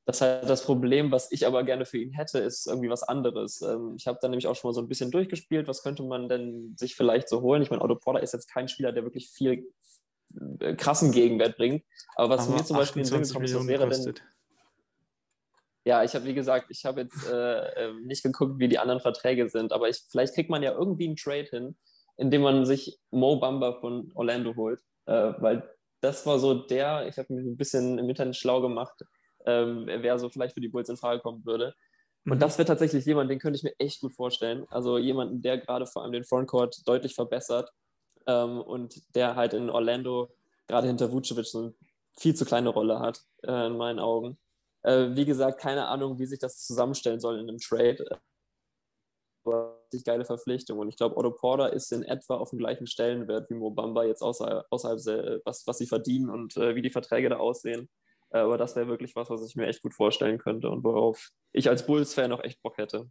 das halt das Problem, was ich aber gerne für ihn hätte, ist irgendwie was anderes. Ähm, ich habe dann nämlich auch schon mal so ein bisschen durchgespielt, was könnte man denn sich vielleicht so holen? Ich meine, Otto Porter ist jetzt kein Spieler, der wirklich viel äh, krassen Gegenwert bringt. Aber was aber mir zum Beispiel in den Sinn 28 gekommen ist, was wäre denn, kostet. ja, ich habe, wie gesagt, ich habe jetzt äh, äh, nicht geguckt, wie die anderen Verträge sind, aber ich, vielleicht kriegt man ja irgendwie einen Trade hin, indem man sich Mo Bamba von Orlando holt, äh, weil das war so der, ich habe mich ein bisschen im Internet schlau gemacht, ähm, wer so vielleicht für die Bulls in Frage kommen würde. Und Mhm. das wäre tatsächlich jemand, den könnte ich mir echt gut vorstellen. Also jemanden, der gerade vor allem den Frontcourt deutlich verbessert ähm, und der halt in Orlando gerade hinter Vucevic so eine viel zu kleine Rolle hat, äh, in meinen Augen. Äh, wie gesagt, keine Ahnung, wie sich das zusammenstellen soll in einem Trade. Aber richtig geile Verpflichtung. Und ich glaube, Otto Porter ist in etwa auf dem gleichen Stellenwert wie Mobamba jetzt außerhalb, außerhalb was, was sie verdienen und äh, wie die Verträge da aussehen. Äh, aber das wäre wirklich was, was ich mir echt gut vorstellen könnte und worauf ich als Bulls-Fan auch echt Bock hätte.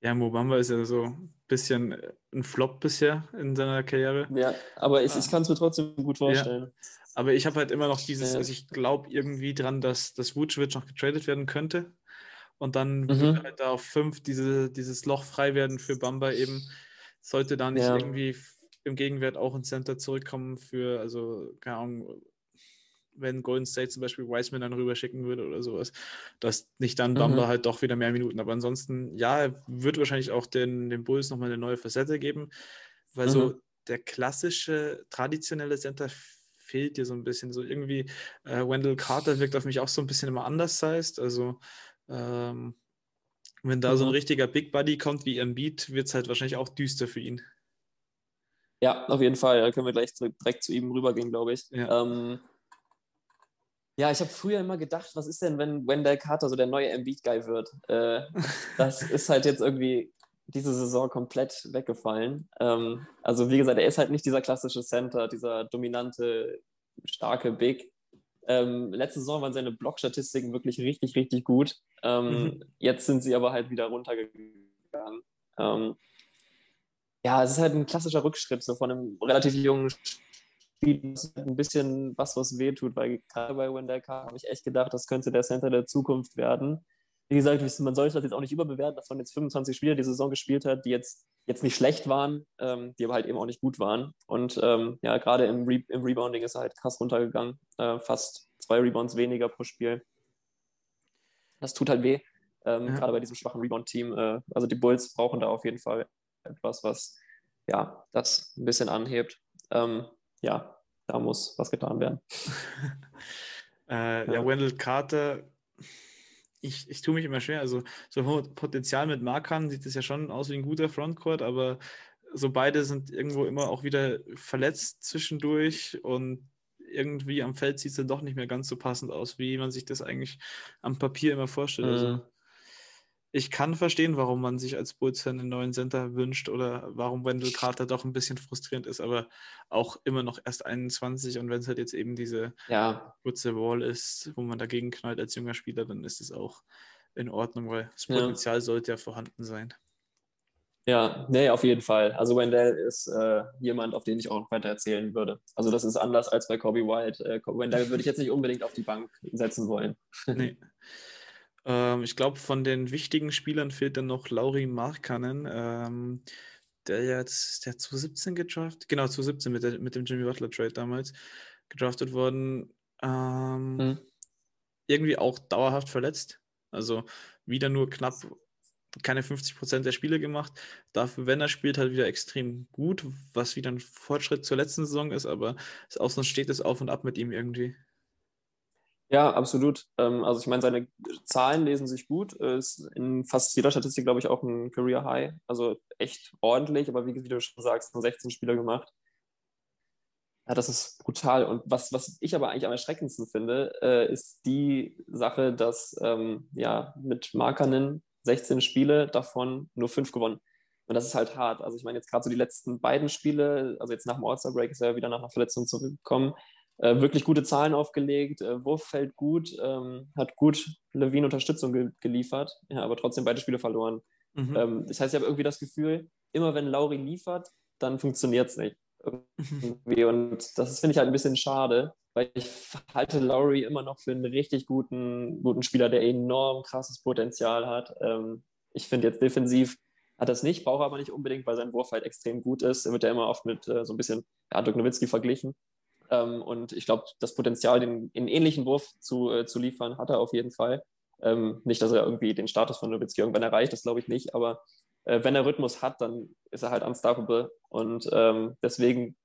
Ja, Mobamba ist ja so ein bisschen ein Flop bisher in seiner Karriere. Ja, aber ich, Ah. ich kann es mir trotzdem gut vorstellen. Aber ich habe halt immer noch dieses, Ja. also ich glaube irgendwie dran, dass das Vucevic noch getradet werden könnte. Und dann Mhm. würde halt da auf fünf diese, dieses Loch frei werden für Bamba eben. Sollte da nicht Ja. irgendwie im Gegenwert auch ein Center zurückkommen für, also, keine Ahnung, wenn Golden State zum Beispiel Wiseman dann rüberschicken würde oder sowas, dass nicht dann Bamba Mhm. halt doch wieder mehr Minuten. Aber ansonsten, ja, er wird wahrscheinlich auch den, den Bulls nochmal eine neue Facette geben, weil so Mhm. der klassische, traditionelle Center fehlt dir so ein bisschen. So irgendwie, äh, Wendell Carter wirkt auf mich auch so ein bisschen immer undersized. Also, ähm, wenn da so ein Mhm. richtiger Big Buddy kommt wie Embiid, wird es halt wahrscheinlich auch düster für ihn. Ja, auf jeden Fall. Da können wir gleich direkt zu ihm rübergehen, glaube ich. Ja. Ähm, ja, ich habe früher immer gedacht, was ist denn, wenn Wendell Carter so der neue Embiid-Guy wird? Äh, das ist halt jetzt irgendwie diese Saison komplett weggefallen. Ähm, also wie gesagt, er ist halt nicht dieser klassische Center, dieser dominante, starke Big. Ähm, letzte Saison waren seine Blockstatistiken wirklich richtig, richtig gut. Ähm, Mhm. Jetzt sind sie aber halt wieder runtergegangen. Ähm, ja, es ist halt ein klassischer Rückschritt so von einem relativ jungen Spiel. Das ist halt ein bisschen was, was wehtut, weil gerade bei Wendell Carter habe ich echt gedacht, das könnte der Center der Zukunft werden. Wie gesagt, man sollte das jetzt auch nicht überbewerten, dass man jetzt 25 Spieler die Saison gespielt hat, die jetzt, jetzt nicht schlecht waren, ähm, die aber halt eben auch nicht gut waren. Und ähm, ja, gerade im, Re im Rebounding ist er halt krass runtergegangen. Äh, fast zwei Rebounds weniger pro Spiel. Das tut halt weh, ähm, Ja. gerade bei diesem schwachen Rebound-Team. Äh, also die Bulls brauchen da auf jeden Fall etwas, was ja, das ein bisschen anhebt. Ähm, ja, da muss was getan werden. Äh, ja. Ja. Wendell Carter, ich, ich tue mich immer schwer. Also, so Potenzial mit Markan sieht es ja schon aus wie ein guter Frontcourt, aber so beide sind irgendwo immer auch wieder verletzt zwischendurch und irgendwie am Feld sieht es dann doch nicht mehr ganz so passend aus, wie man sich das eigentlich am Papier immer vorstellt. Also, Mhm. Ich kann verstehen, warum man sich als Bulls-Fan einen neuen Center wünscht oder warum Wendell Carter doch ein bisschen frustrierend ist, aber auch immer noch erst 21 und wenn es halt jetzt eben diese Ja, kurze Wall ist, wo man dagegen knallt als junger Spieler, dann ist es auch in Ordnung, weil das Ja. Potenzial sollte ja vorhanden sein. ja, nee, auf jeden Fall. Also Wendell ist äh, jemand, auf den ich auch noch weiter erzählen würde. Also das ist anders als bei Kobe White. Äh, Wendell würde ich jetzt nicht unbedingt auf die Bank setzen wollen. Nee. ähm, ich glaube, von den wichtigen Spielern fehlt dann noch Lauri Markkanen, ähm, der jetzt, der 2017 gedraftet, genau, 2017 mit, der, mit dem Jimmy Butler Trade damals gedraftet worden. Ähm, Mhm. Irgendwie auch dauerhaft verletzt. Also wieder nur knapp keine 50 Prozent der Spiele gemacht. Dafür, wenn er spielt, halt wieder extrem gut, was wieder ein Fortschritt zur letzten Saison ist, aber es ist auch so ein stetes Auf und Ab mit ihm irgendwie. Ja, absolut. Ähm, also ich meine, seine Zahlen lesen sich gut. Äh, Ist in fast jeder Statistik, glaube ich, auch ein Career High. Also echt ordentlich, aber wie, wie du schon sagst, nur 16 Spieler gemacht. ja, das ist brutal. Und was, was ich aber eigentlich am erschreckendsten finde, äh, ist die Sache, dass ähm, ja, mit Markanen 16 Spiele, davon nur fünf gewonnen. Und das ist halt hart. Also ich meine, jetzt gerade so die letzten beiden Spiele, also jetzt nach dem All-Star-Break ist er wieder nach einer Verletzung zurückgekommen, äh, wirklich gute Zahlen aufgelegt, äh, Wurf fällt gut, ähm, hat gut Levine Unterstützung ge geliefert, ja, aber trotzdem beide Spiele verloren. Mhm. Ähm, das heißt, ich habe irgendwie das Gefühl, immer wenn Lauri liefert, dann funktioniert es nicht. Irgendwie. Und das finde ich halt ein bisschen schade, weil ich halte Lowry immer noch für einen richtig guten, guten Spieler, der enorm krasses Potenzial hat. Ähm, ich finde jetzt defensiv hat das nicht, braucht aber nicht unbedingt, weil sein Wurf halt extrem gut ist. Er wird ja immer oft mit äh, so ein bisschen ja, Dirk Nowitzki verglichen. Ähm, und ich glaube, das Potenzial, den in ähnlichen Wurf zu, äh, zu liefern, hat er auf jeden Fall. Ähm, nicht, dass er irgendwie den Status von Nowitzki irgendwann erreicht, das glaube ich nicht, aber äh, wenn er Rhythmus hat, dann ist er halt unstoppable. Und ähm, deswegen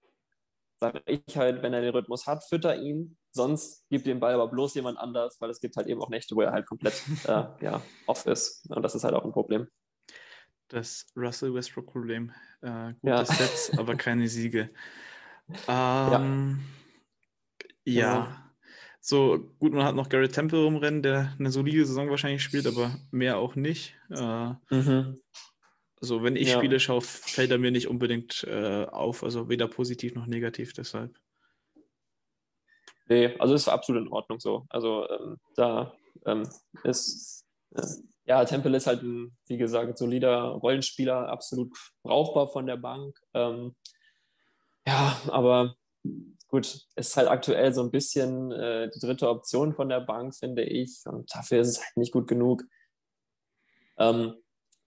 sage ich halt, wenn er den Rhythmus hat, fütter ihn. Sonst gibt den Ball aber bloß jemand anders, weil es gibt halt eben auch Nächte, wo er halt komplett äh, ja, off ist. Und das ist halt auch ein Problem das Russell Westbrook-Problem. Äh, gute ja. Sets, aber keine Siege. Ähm, ja. ja. So, gut, man hat noch Garrett Temple rumrennen, der eine solide Saison wahrscheinlich spielt, aber mehr auch nicht. Äh, mhm. Also, wenn ich ja. Spiele schaue, fällt er mir nicht unbedingt äh, auf, also weder positiv noch negativ, deshalb. Nee, also ist absolut in Ordnung so. Also, ähm, da ähm, ist äh, ja, Temple ist halt ein, wie gesagt, solider Rollenspieler, absolut brauchbar von der Bank. Ähm, ja, aber gut, ist halt aktuell so ein bisschen äh, die dritte Option von der Bank, finde ich. Und dafür ist es halt nicht gut genug. Ähm,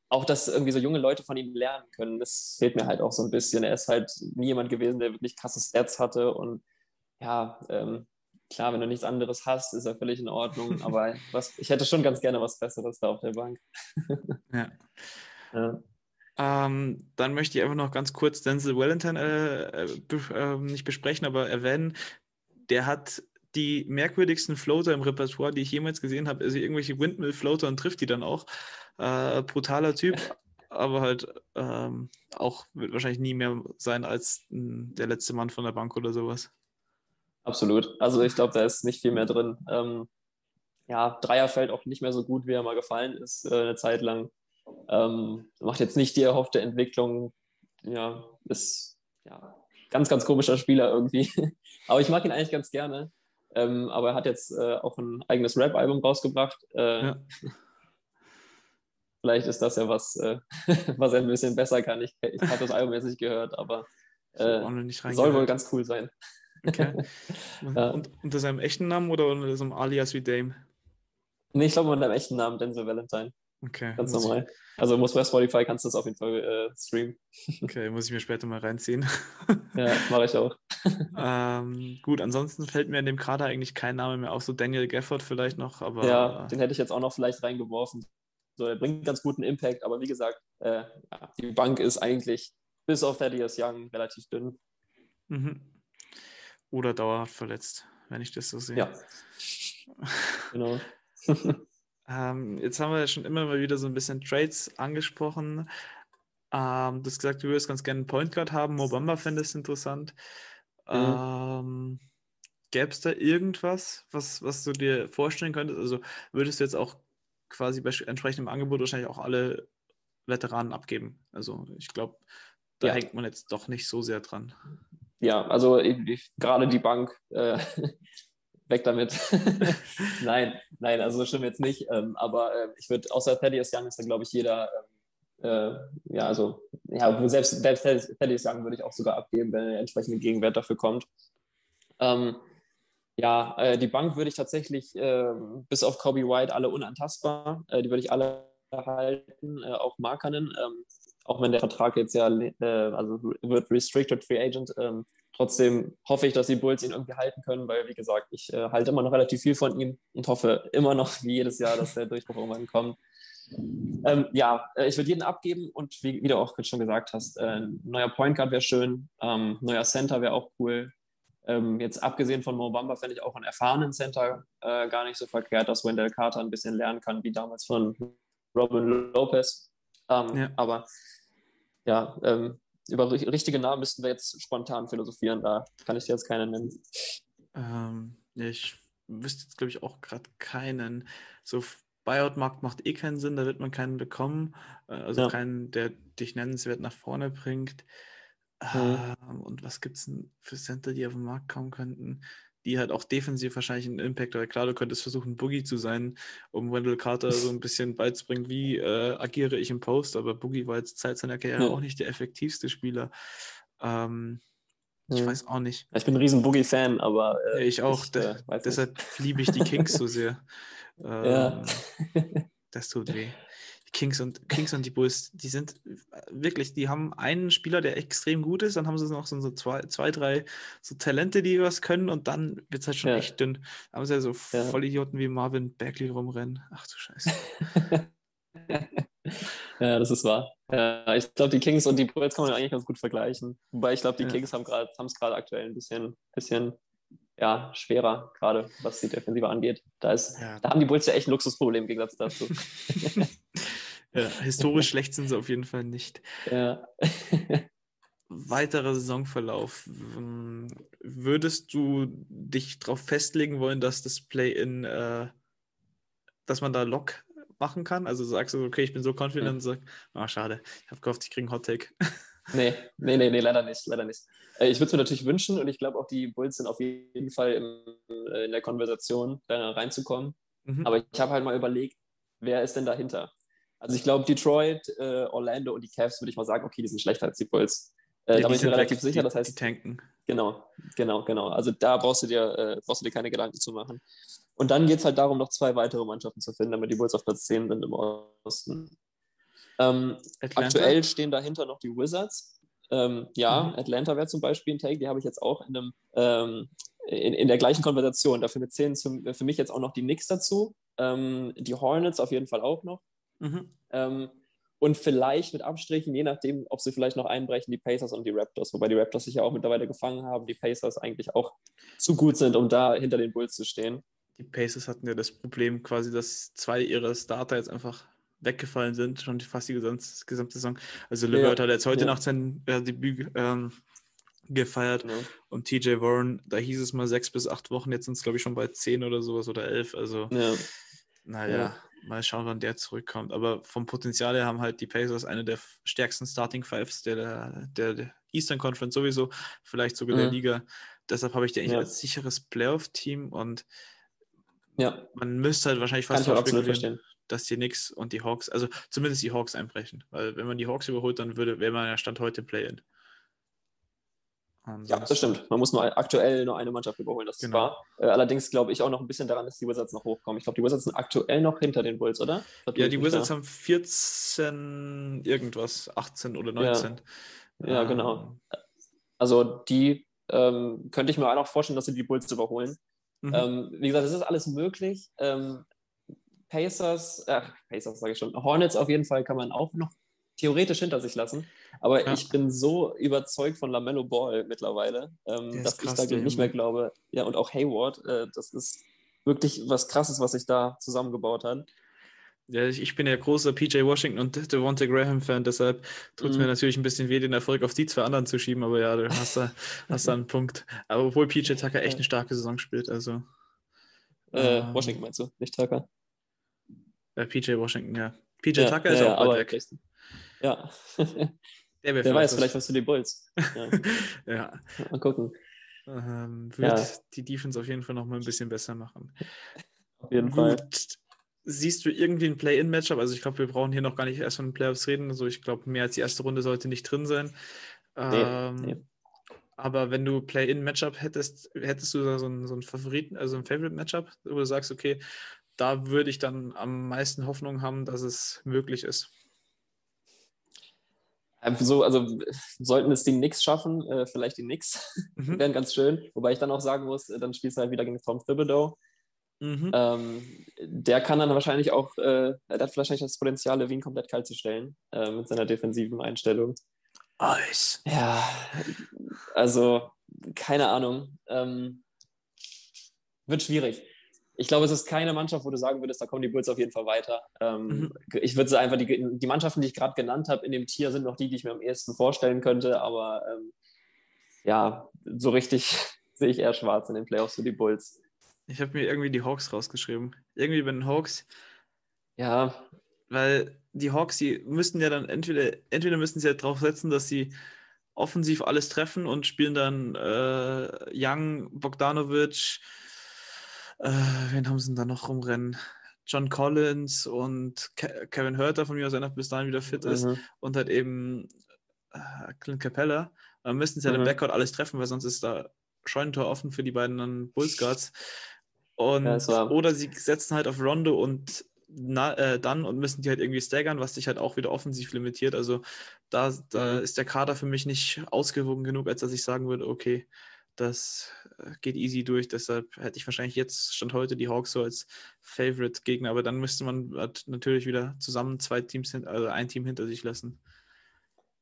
auch, dass irgendwie so junge Leute von ihm lernen können, das fehlt mir halt auch so ein bisschen. Er ist halt nie jemand gewesen, der wirklich krasse Stats hatte und ja, ähm, klar, wenn du nichts anderes hast, ist ja völlig in Ordnung. Aber was, ich hätte schon ganz gerne was Besseres da auf der Bank. ja. ja. Ähm, dann möchte ich einfach noch ganz kurz Denzel Wellington äh, äh, nicht besprechen, aber erwähnen. Der hat die merkwürdigsten Floater im Repertoire, die ich jemals gesehen habe. Also irgendwelche Windmill-Floater und trifft die dann auch. Äh, brutaler Typ, aber halt ähm, auch wird wahrscheinlich nie mehr sein als mh, hm, der letzte Mann von der Bank oder sowas. Absolut. Also ich glaube, da ist nicht viel mehr drin. Ähm, ja, Dreier fällt auch nicht mehr so gut, wie er mal gefallen ist, äh, eine Zeit lang. Ähm, macht jetzt nicht die erhoffte Entwicklung. Ja, ist ja ganz, ganz komischer Spieler irgendwie. aber ich mag ihn eigentlich ganz gerne. Ähm, aber er hat jetzt äh, auch ein eigenes Rap-Album rausgebracht. Äh, ja. Vielleicht ist das ja was, äh, was er ein bisschen besser kann. Ich, ich habe das Album jetzt nicht gehört, aber äh, soll wohl ganz cool sein. Okay. ja. Und unter seinem echten Namen oder unter seinem Alias wie Dame? Nee, ich glaube unter seinem echten Namen, Denzel Valentine. Okay. Ganz normal. Also muss bei Spotify kannst du das auf jeden Fall äh, streamen. Okay, muss ich mir später mal reinziehen. ja, mache ich auch. ähm, gut, ansonsten fällt mir in dem Kader eigentlich kein Name mehr auf, so Daniel Gafford vielleicht noch, aber. Ja, den hätte ich jetzt auch noch vielleicht reingeworfen. So, er bringt ganz guten Impact, aber wie gesagt, äh, die Bank ist eigentlich bis auf Thaddeus Young relativ dünn. Mhm oder dauerhaft verletzt, wenn ich das so sehe. Ja. genau. Ähm, jetzt haben wir ja schon immer mal wieder so ein bisschen Trades angesprochen. Ähm, du hast gesagt, du würdest ganz gerne einen Point Guard haben. Mobamba fände es interessant. Mhm. Ähm, Gäbe es da irgendwas, was, was du dir vorstellen könntest? Also würdest du jetzt auch quasi bei entsprechendem Angebot wahrscheinlich auch alle Veteranen abgeben? Also ich glaube, da ja. hängt man jetzt doch nicht so sehr dran ja, also gerade die Bank, äh, weg damit. nein, nein, also so schlimm jetzt nicht. Ähm, aber äh, ich würde, außer Thaddeus Young ist da, glaube ich, jeder, ähm, äh, ja, also, ja, selbst, selbst Thaddeus Young würde ich auch sogar abgeben, wenn der entsprechende Gegenwert dafür kommt. Ähm, ja, äh, die Bank würde ich tatsächlich ähm, bis auf Kobe White alle unantastbar. Äh, die würde ich alle halten, äh, auch Markanen. Ähm, auch wenn der Vertrag jetzt ja, äh, also wird Restricted Free Agent, trotzdem hoffe ich, dass die Bulls ihn irgendwie halten können, weil, wie gesagt, ich äh, halte immer noch relativ viel von ihm und hoffe immer noch, wie jedes Jahr, dass der Durchbruch irgendwann kommt. Ähm, ja, äh, ich würde jeden abgeben und wie, wie, du auch schon gesagt hast, äh, neuer Point Guard wäre schön, ähm, neuer Center wäre auch cool. Ähm, jetzt abgesehen von Mobamba fände ich auch einen erfahrenen Center äh, gar nicht so verkehrt, dass Wendell Carter ein bisschen lernen kann, wie damals von Robin Lopez. Ähm, ja. Aber ja, ähm, über richtige Namen müssten wir jetzt spontan philosophieren. Da kann ich dir jetzt keinen nennen. Ähm, ich wüsste jetzt, glaube ich, auch gerade keinen. So Buyout-Markt macht eh keinen Sinn, da wird man keinen bekommen. Äh, also ja. keinen, der dich nennenswert nach vorne bringt. Mhm. Ähm, und was gibt es denn für Center, die auf den Markt kommen könnten? Die halt auch defensiv wahrscheinlich einen Impact, oder klar, du könntest versuchen, Boogie zu sein, um Wendell Carter so ein bisschen beizubringen, wie äh, agiere ich im Post, aber Boogie war jetzt Zeit seiner Karriere ja. auch nicht der effektivste Spieler. Ähm, ich hm. weiß auch nicht. Ich bin ein riesen Boogie-Fan, aber. Äh, ich auch. Ich, äh, deshalb liebe ich die Kings so sehr. Ähm, ja. das tut weh. Kings und, Kings und die Bulls, die sind wirklich, die haben einen Spieler, der extrem gut ist, dann haben sie noch so, so zwei, zwei, drei so Talente, die was können und dann wird es halt schon ja. echt dünn. Da haben sie ja so ja. Vollidioten wie Marvin Bagley rumrennen. Ach du Scheiße. ja, das ist wahr. Ja, ich glaube, die Kings und die Bulls kann man eigentlich ganz gut vergleichen. Wobei ich glaube, die ja. Kings haben es gerade aktuell ein bisschen, bisschen ja, schwerer, gerade was die Defensive angeht. Da, ist, ja. da haben die Bulls ja echt ein Luxusproblem im Gegensatz dazu. ja, historisch schlecht sind sie auf jeden Fall nicht. Ja. Weiterer Saisonverlauf. Würdest du dich darauf festlegen wollen, dass das Play-In, äh, dass man da Lock machen kann? Also sagst du, okay, ich bin so confident hm. und sag, ah, schade, ich habe gehofft, ich kriege einen Hot Take. Nee, nee, nee, nee, leider nicht, leider nicht. Äh, ich würde es mir natürlich wünschen und ich glaube auch die Bulls sind auf jeden Fall im, äh, in der Konversation, da reinzukommen. Mhm. Aber ich habe halt mal überlegt, wer ist denn dahinter? Also ich glaube, Detroit, äh, Orlando und die Cavs würde ich mal sagen, okay, die sind schlechter als die Bulls. Äh, ja, da bin ich mir relativ weg, sicher. Das heißt, die tanken. Genau, genau, genau. Also da brauchst du dir, äh, brauchst du dir keine Gedanken zu machen. Und dann geht es halt darum, noch zwei weitere Mannschaften zu finden, damit die Bulls auf Platz 10 sind im Osten. Ähm, aktuell stehen dahinter noch die Wizards. Ähm, ja, mhm. Atlanta wäre zum Beispiel ein Take, die habe ich jetzt auch in, einem, ähm, in, in, der gleichen Konversation. Dafür zählen zum, für mich jetzt auch noch die Knicks dazu, ähm, die Hornets auf jeden Fall auch noch. Mhm. Ähm, und vielleicht mit Abstrichen, je nachdem, ob sie vielleicht noch einbrechen, die Pacers und die Raptors, wobei die Raptors sich ja auch mittlerweile gefangen haben, die Pacers eigentlich auch zu gut sind, um da hinter den Bulls zu stehen. Die Pacers hatten ja das Problem quasi, dass zwei ihrer Starter jetzt einfach weggefallen sind, schon fast die gesamte, gesamte Saison. Also Levert ja, hat jetzt heute ja. Nacht sein äh, Debüt ähm, gefeiert ja. und TJ Warren, da hieß es mal sechs bis acht Wochen, jetzt sind es glaube ich schon bei zehn oder sowas oder elf. Also ja. Mal schauen, wann der zurückkommt. Aber vom Potenzial her haben halt die Pacers eine der stärksten Starting Fives der, der, der Eastern Conference sowieso, vielleicht sogar der Liga. Deshalb habe ich die eigentlich als sicheres Playoff-Team und ja. man müsste halt wahrscheinlich fast verstehen dass die Knicks und die Hawks, also zumindest die Hawks einbrechen. Weil wenn man die Hawks überholt, dann würde, wäre man ja Stand heute Play-In. Ja, das stimmt. Man muss nur aktuell nur eine Mannschaft überholen, das genau. war. Äh, allerdings glaube ich auch noch ein bisschen daran, dass die Wizards noch hochkommen. Ich glaube, die Wizards sind aktuell noch hinter den Bulls, oder? Ja, die Wizards da? haben 14 irgendwas, 18 oder 19. Ja, ja ähm, genau. Also die ähm, könnte ich mir auch noch vorstellen, dass sie die Bulls überholen. Mhm. Ähm, wie gesagt, es ist alles möglich. Ähm, Pacers, äh, Pacers sage ich schon, Hornets auf jeden Fall kann man auch noch theoretisch hinter sich lassen. Aber ja. ich bin so überzeugt von Lamello Ball mittlerweile, ähm, dass krass, ich da nicht mehr glaube. Ja, und auch Hayward, äh, das ist wirklich was Krasses, was sich da zusammengebaut hat. Ja, ich bin ja großer PJ Washington und Devonta Graham-Fan, deshalb tut es mm. mir natürlich ein bisschen weh, den Erfolg auf die zwei anderen zu schieben, aber ja, du hast da, hast da einen Punkt. Aber obwohl PJ Tucker echt eine starke Saison spielt, also. Äh, ähm, Washington meinst du, nicht Tucker? Äh, PJ Washington, ja. PJ ja, Tucker ist ja, auch bald weg. Ja. Wer weiß, vielleicht was für die Bulls. Ja. ja. Mal gucken. Ähm, wird ja. die Defense auf jeden Fall noch mal ein bisschen besser machen. Auf jeden Gut. Fall. Siehst du irgendwie ein Play-In-Matchup? Also ich glaube, wir brauchen hier noch gar nicht erst von den Playoffs reden. Also ich glaube, mehr als die erste Runde sollte nicht drin sein. Ähm, nee. Aber wenn du Play-In-Matchup hättest, hättest du da so einen, so einen Favoriten, also ein Favorite-Matchup, wo du sagst, okay, da würde ich dann am meisten Hoffnung haben, dass es möglich ist. So, also sollten es die Knicks schaffen, äh, vielleicht die Knicks, mhm. wären ganz schön. Wobei ich dann auch sagen muss, dann spielst du halt wieder gegen Tom Thibodeau. Mhm. Ähm, der kann dann wahrscheinlich auch, äh, der hat wahrscheinlich das Potenzial, Wien komplett kalt zu stellen äh, mit seiner defensiven Einstellung. Eis. Ja, also keine Ahnung. Ähm, wird schwierig ich glaube, es ist keine Mannschaft, wo du sagen würdest, da kommen die Bulls auf jeden Fall weiter. Ähm, Mhm. Ich würde einfach, die, die Mannschaften, die ich gerade genannt habe, in dem Tier sind noch die, die ich mir am ehesten vorstellen könnte, aber ähm, ja, so richtig sehe ich eher schwarz in den Playoffs für die Bulls. Ich habe mir irgendwie die Hawks rausgeschrieben. Irgendwie bei den Hawks, Ja, weil die Hawks, die müssten ja dann entweder, entweder müssen sie ja drauf setzen, dass sie offensiv alles treffen und spielen dann äh, Young, Bogdanovic, äh, wen haben sie denn da noch rumrennen? John Collins und Ke Kevin Hurter von mir aus, wenn er bis dahin wieder fit ist. mhm. und halt eben äh, Clint Capella. Dann müssten sie ja Mhm. im Backcourt alles treffen, weil sonst ist da Scheunentor offen für die beiden dann Bulls Guards. Und, Ja, oder sie setzen halt auf Rondo und na, äh, dann und müssen die halt irgendwie staggern, was dich halt auch wieder offensiv limitiert. Also da, da Mhm. ist der Kader für mich nicht ausgewogen genug, als dass ich sagen würde, okay, das äh, geht easy durch. Deshalb hätte ich wahrscheinlich jetzt, stand heute, die Hawks so als Favorite-Gegner, aber dann müsste man halt natürlich wieder zusammen zwei Teams, also ein Team hinter sich lassen.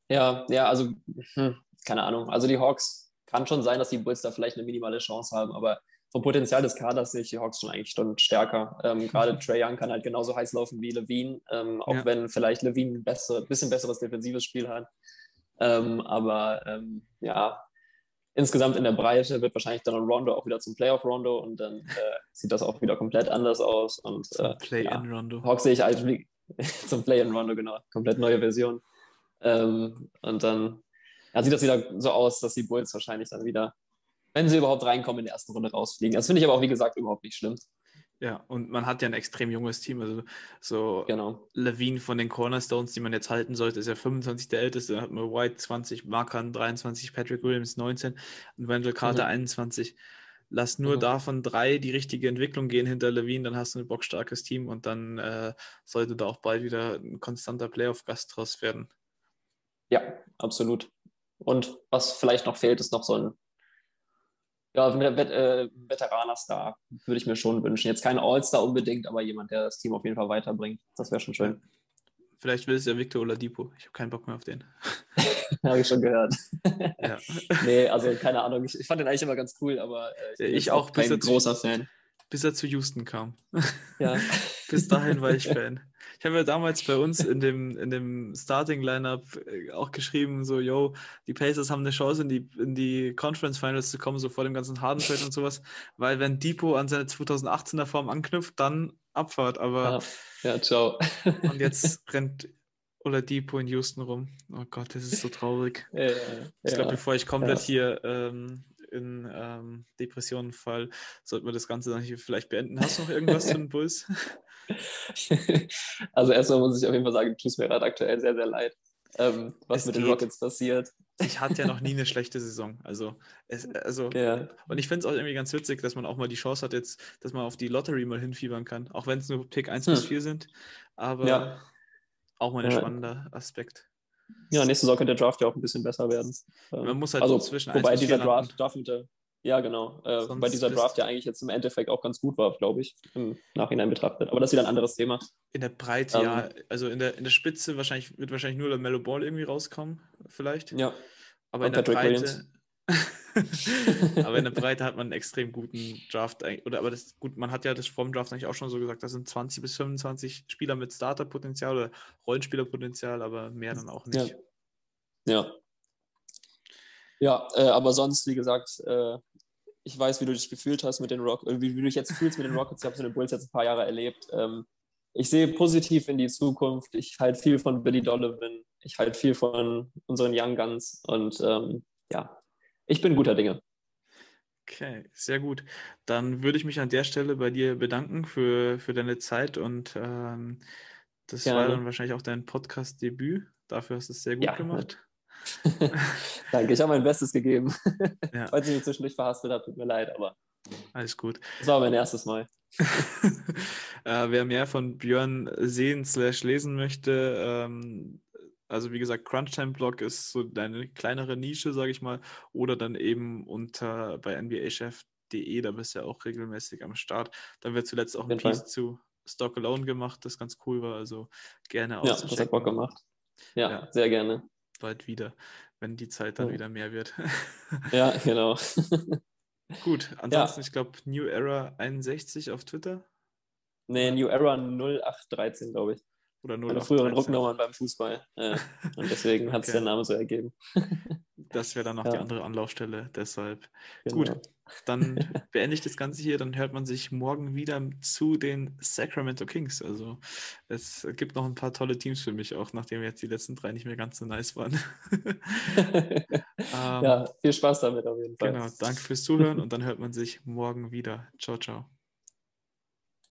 Ja, ja, also, hm, keine Ahnung. Also die Hawks kann schon sein, dass die Bulls da vielleicht eine minimale Chance haben, aber vom Potenzial des Kaders sehe ich die Hawks schon eigentlich schon stärker. Ähm, Gerade Trey Young kann halt genauso heiß laufen wie Levine, ähm, auch Ja. wenn vielleicht Levine ein besser, bisschen besseres defensives Spiel hat. Ähm, aber ähm, ja, insgesamt in der Breite wird wahrscheinlich dann Rondo auch wieder zum Playoff-Rondo und dann äh, sieht das auch wieder komplett anders aus. Und äh, Play ja. in Rondo. Hawks sehe ich halt wie, zum Play-in-Rondo, genau. Komplett neue Version. Ähm, und dann ja, sieht das wieder so aus, dass die Bulls wahrscheinlich dann wieder, wenn sie überhaupt reinkommen, in der ersten Runde rausfliegen. Das finde ich aber auch, wie gesagt, überhaupt nicht schlimm. Ja, und man hat ja ein extrem junges Team. Also so Genau. Levine von den Cornerstones, die man jetzt halten sollte, ist ja 25 der älteste. Dann hat man White 20, Markan 23, Patrick Williams 19 und Wendell Carter Mhm. 21. Lass nur Mhm. davon drei die richtige Entwicklung gehen hinter Levine, dann hast du ein bockstarkes Team und dann äh, sollte da auch bald wieder ein konstanter Playoff-Gast draus werden. Ja, absolut. Und was vielleicht noch fehlt, ist noch so ein ja, ein Vet äh, Veteraner-Star, würde ich mir schon wünschen. Jetzt kein All-Star unbedingt, aber jemand, der das Team auf jeden Fall weiterbringt. Das wäre schon schön. Vielleicht will es ja Victor Oladipo. Ich habe keinen Bock mehr auf den. Habe ich schon gehört. Ja. nee, also keine Ahnung. Ich, ich fand den eigentlich immer ganz cool, aber äh, ich jetzt auch, bis kein er zu- großer Fan. Bis er zu Houston kam. Ja. Bis dahin war ich Fan. Ich habe ja damals bei uns in dem, in dem Starting-Lineup äh, auch geschrieben, so, yo, die Pacers haben eine Chance, in die, in die Conference Finals zu kommen, so vor dem ganzen Harden-Trade und sowas, weil wenn Depot an seine 2018er Form anknüpft, dann Abfahrt, aber ja, ja, ciao. und jetzt rennt Oladipo in Houston rum. Oh Gott, das ist so traurig. Äh, Ich glaube, ja. bevor ich komplett Ja. hier ähm, in ähm, Depressionen fall, sollten wir das Ganze dann hier vielleicht beenden. Hast du noch irgendwas zu den Bulls? also erstmal muss ich auf jeden Fall sagen, tut es mir gerade aktuell sehr, sehr leid, ähm, was Es mit den geht. Rockets passiert. Ich hatte ja noch nie eine schlechte Saison. Also, es, also Ja, und ich finde es auch irgendwie ganz witzig, dass man auch mal die Chance hat, jetzt, dass man auf die Lottery mal hinfiebern kann. Auch wenn es nur Pick 1 bis Hm. 4 sind. Aber ja. auch mal ein Ja. spannender Aspekt. ja, nächste Saison könnte der Draft ja auch ein bisschen besser werden. Ähm, Man muss halt also, zwischen wobei bis dieser. Draft, Draft mit der, ja genau, äh, wobei dieser Draft ja eigentlich jetzt im Endeffekt auch ganz gut war, glaube ich, im Nachhinein betrachtet. Aber das ist wieder ein anderes Thema. In der Breite, Ähm, ja. Also in der, in der Spitze wahrscheinlich, wird wahrscheinlich nur der Mellow Ball irgendwie rauskommen, vielleicht. Ja, Aber Und in der Patrick Breite. aber in der Breite hat man einen extrem guten Draft. Oder aber das gut, man hat ja das vom Draft eigentlich auch schon so gesagt, da sind 20 bis 25 Spieler mit Starterpotenzial oder Rollenspielerpotenzial, aber mehr dann auch ja. nicht. Ja. Ja, äh, aber sonst, wie gesagt, äh, ich weiß, wie du dich gefühlt hast mit den Rockets, wie, wie du dich jetzt fühlst mit den Rockets. Ich habe es mit den Bulls jetzt ein paar Jahre erlebt. Ähm, ich sehe positiv in die Zukunft. Ich halte viel von Billy Donovan. Ich halte viel von unseren Young Guns. Und ähm, ja, ich bin guter Dinge. Okay, sehr gut. Dann würde ich mich an der Stelle bei dir bedanken für, für deine Zeit und ähm, das war Gerne. dann wahrscheinlich auch dein Podcast-Debüt. Dafür hast du es sehr gut Ja. gemacht. Danke, ich habe mein Bestes gegeben. Ja. Falls ich mich zwischendurch verhaspelt habe, tut mir leid, aber Alles gut. das war mein erstes Mal. äh, wer mehr von Björn sehen slash lesen möchte, ähm, also wie gesagt, Crunchtime-Blog ist so deine kleinere Nische, sage ich mal, oder dann eben unter bei nbachef.de, da bist du ja auch regelmäßig am Start. Dann wird zuletzt auch ein. Piece zu Stock Alone gemacht, das ganz cool war, also gerne Ja, das hat Bock gemacht. Ja, Ja. sehr gerne. Bald wieder, wenn die Zeit dann Ja. wieder mehr wird. Ja, genau. Gut, ansonsten, ja. ich glaube, New Era 61 auf Twitter. Nee, New Era 0813, glaube ich. Oder 0813. Meine früheren Rücknummern beim Fußball. Äh, und deswegen hat es okay. der Name so ergeben. das wäre dann noch ja. die andere Anlaufstelle, deshalb. Genau. Gut, dann beende ich das Ganze hier. Dann hört man sich morgen wieder zu den Sacramento Kings. Also es gibt noch ein paar tolle Teams für mich, auch nachdem jetzt die letzten drei nicht mehr ganz so nice waren. ähm, ja, viel Spaß damit auf jeden Fall. Genau, danke fürs Zuhören und dann hört man sich morgen wieder. Ciao, ciao.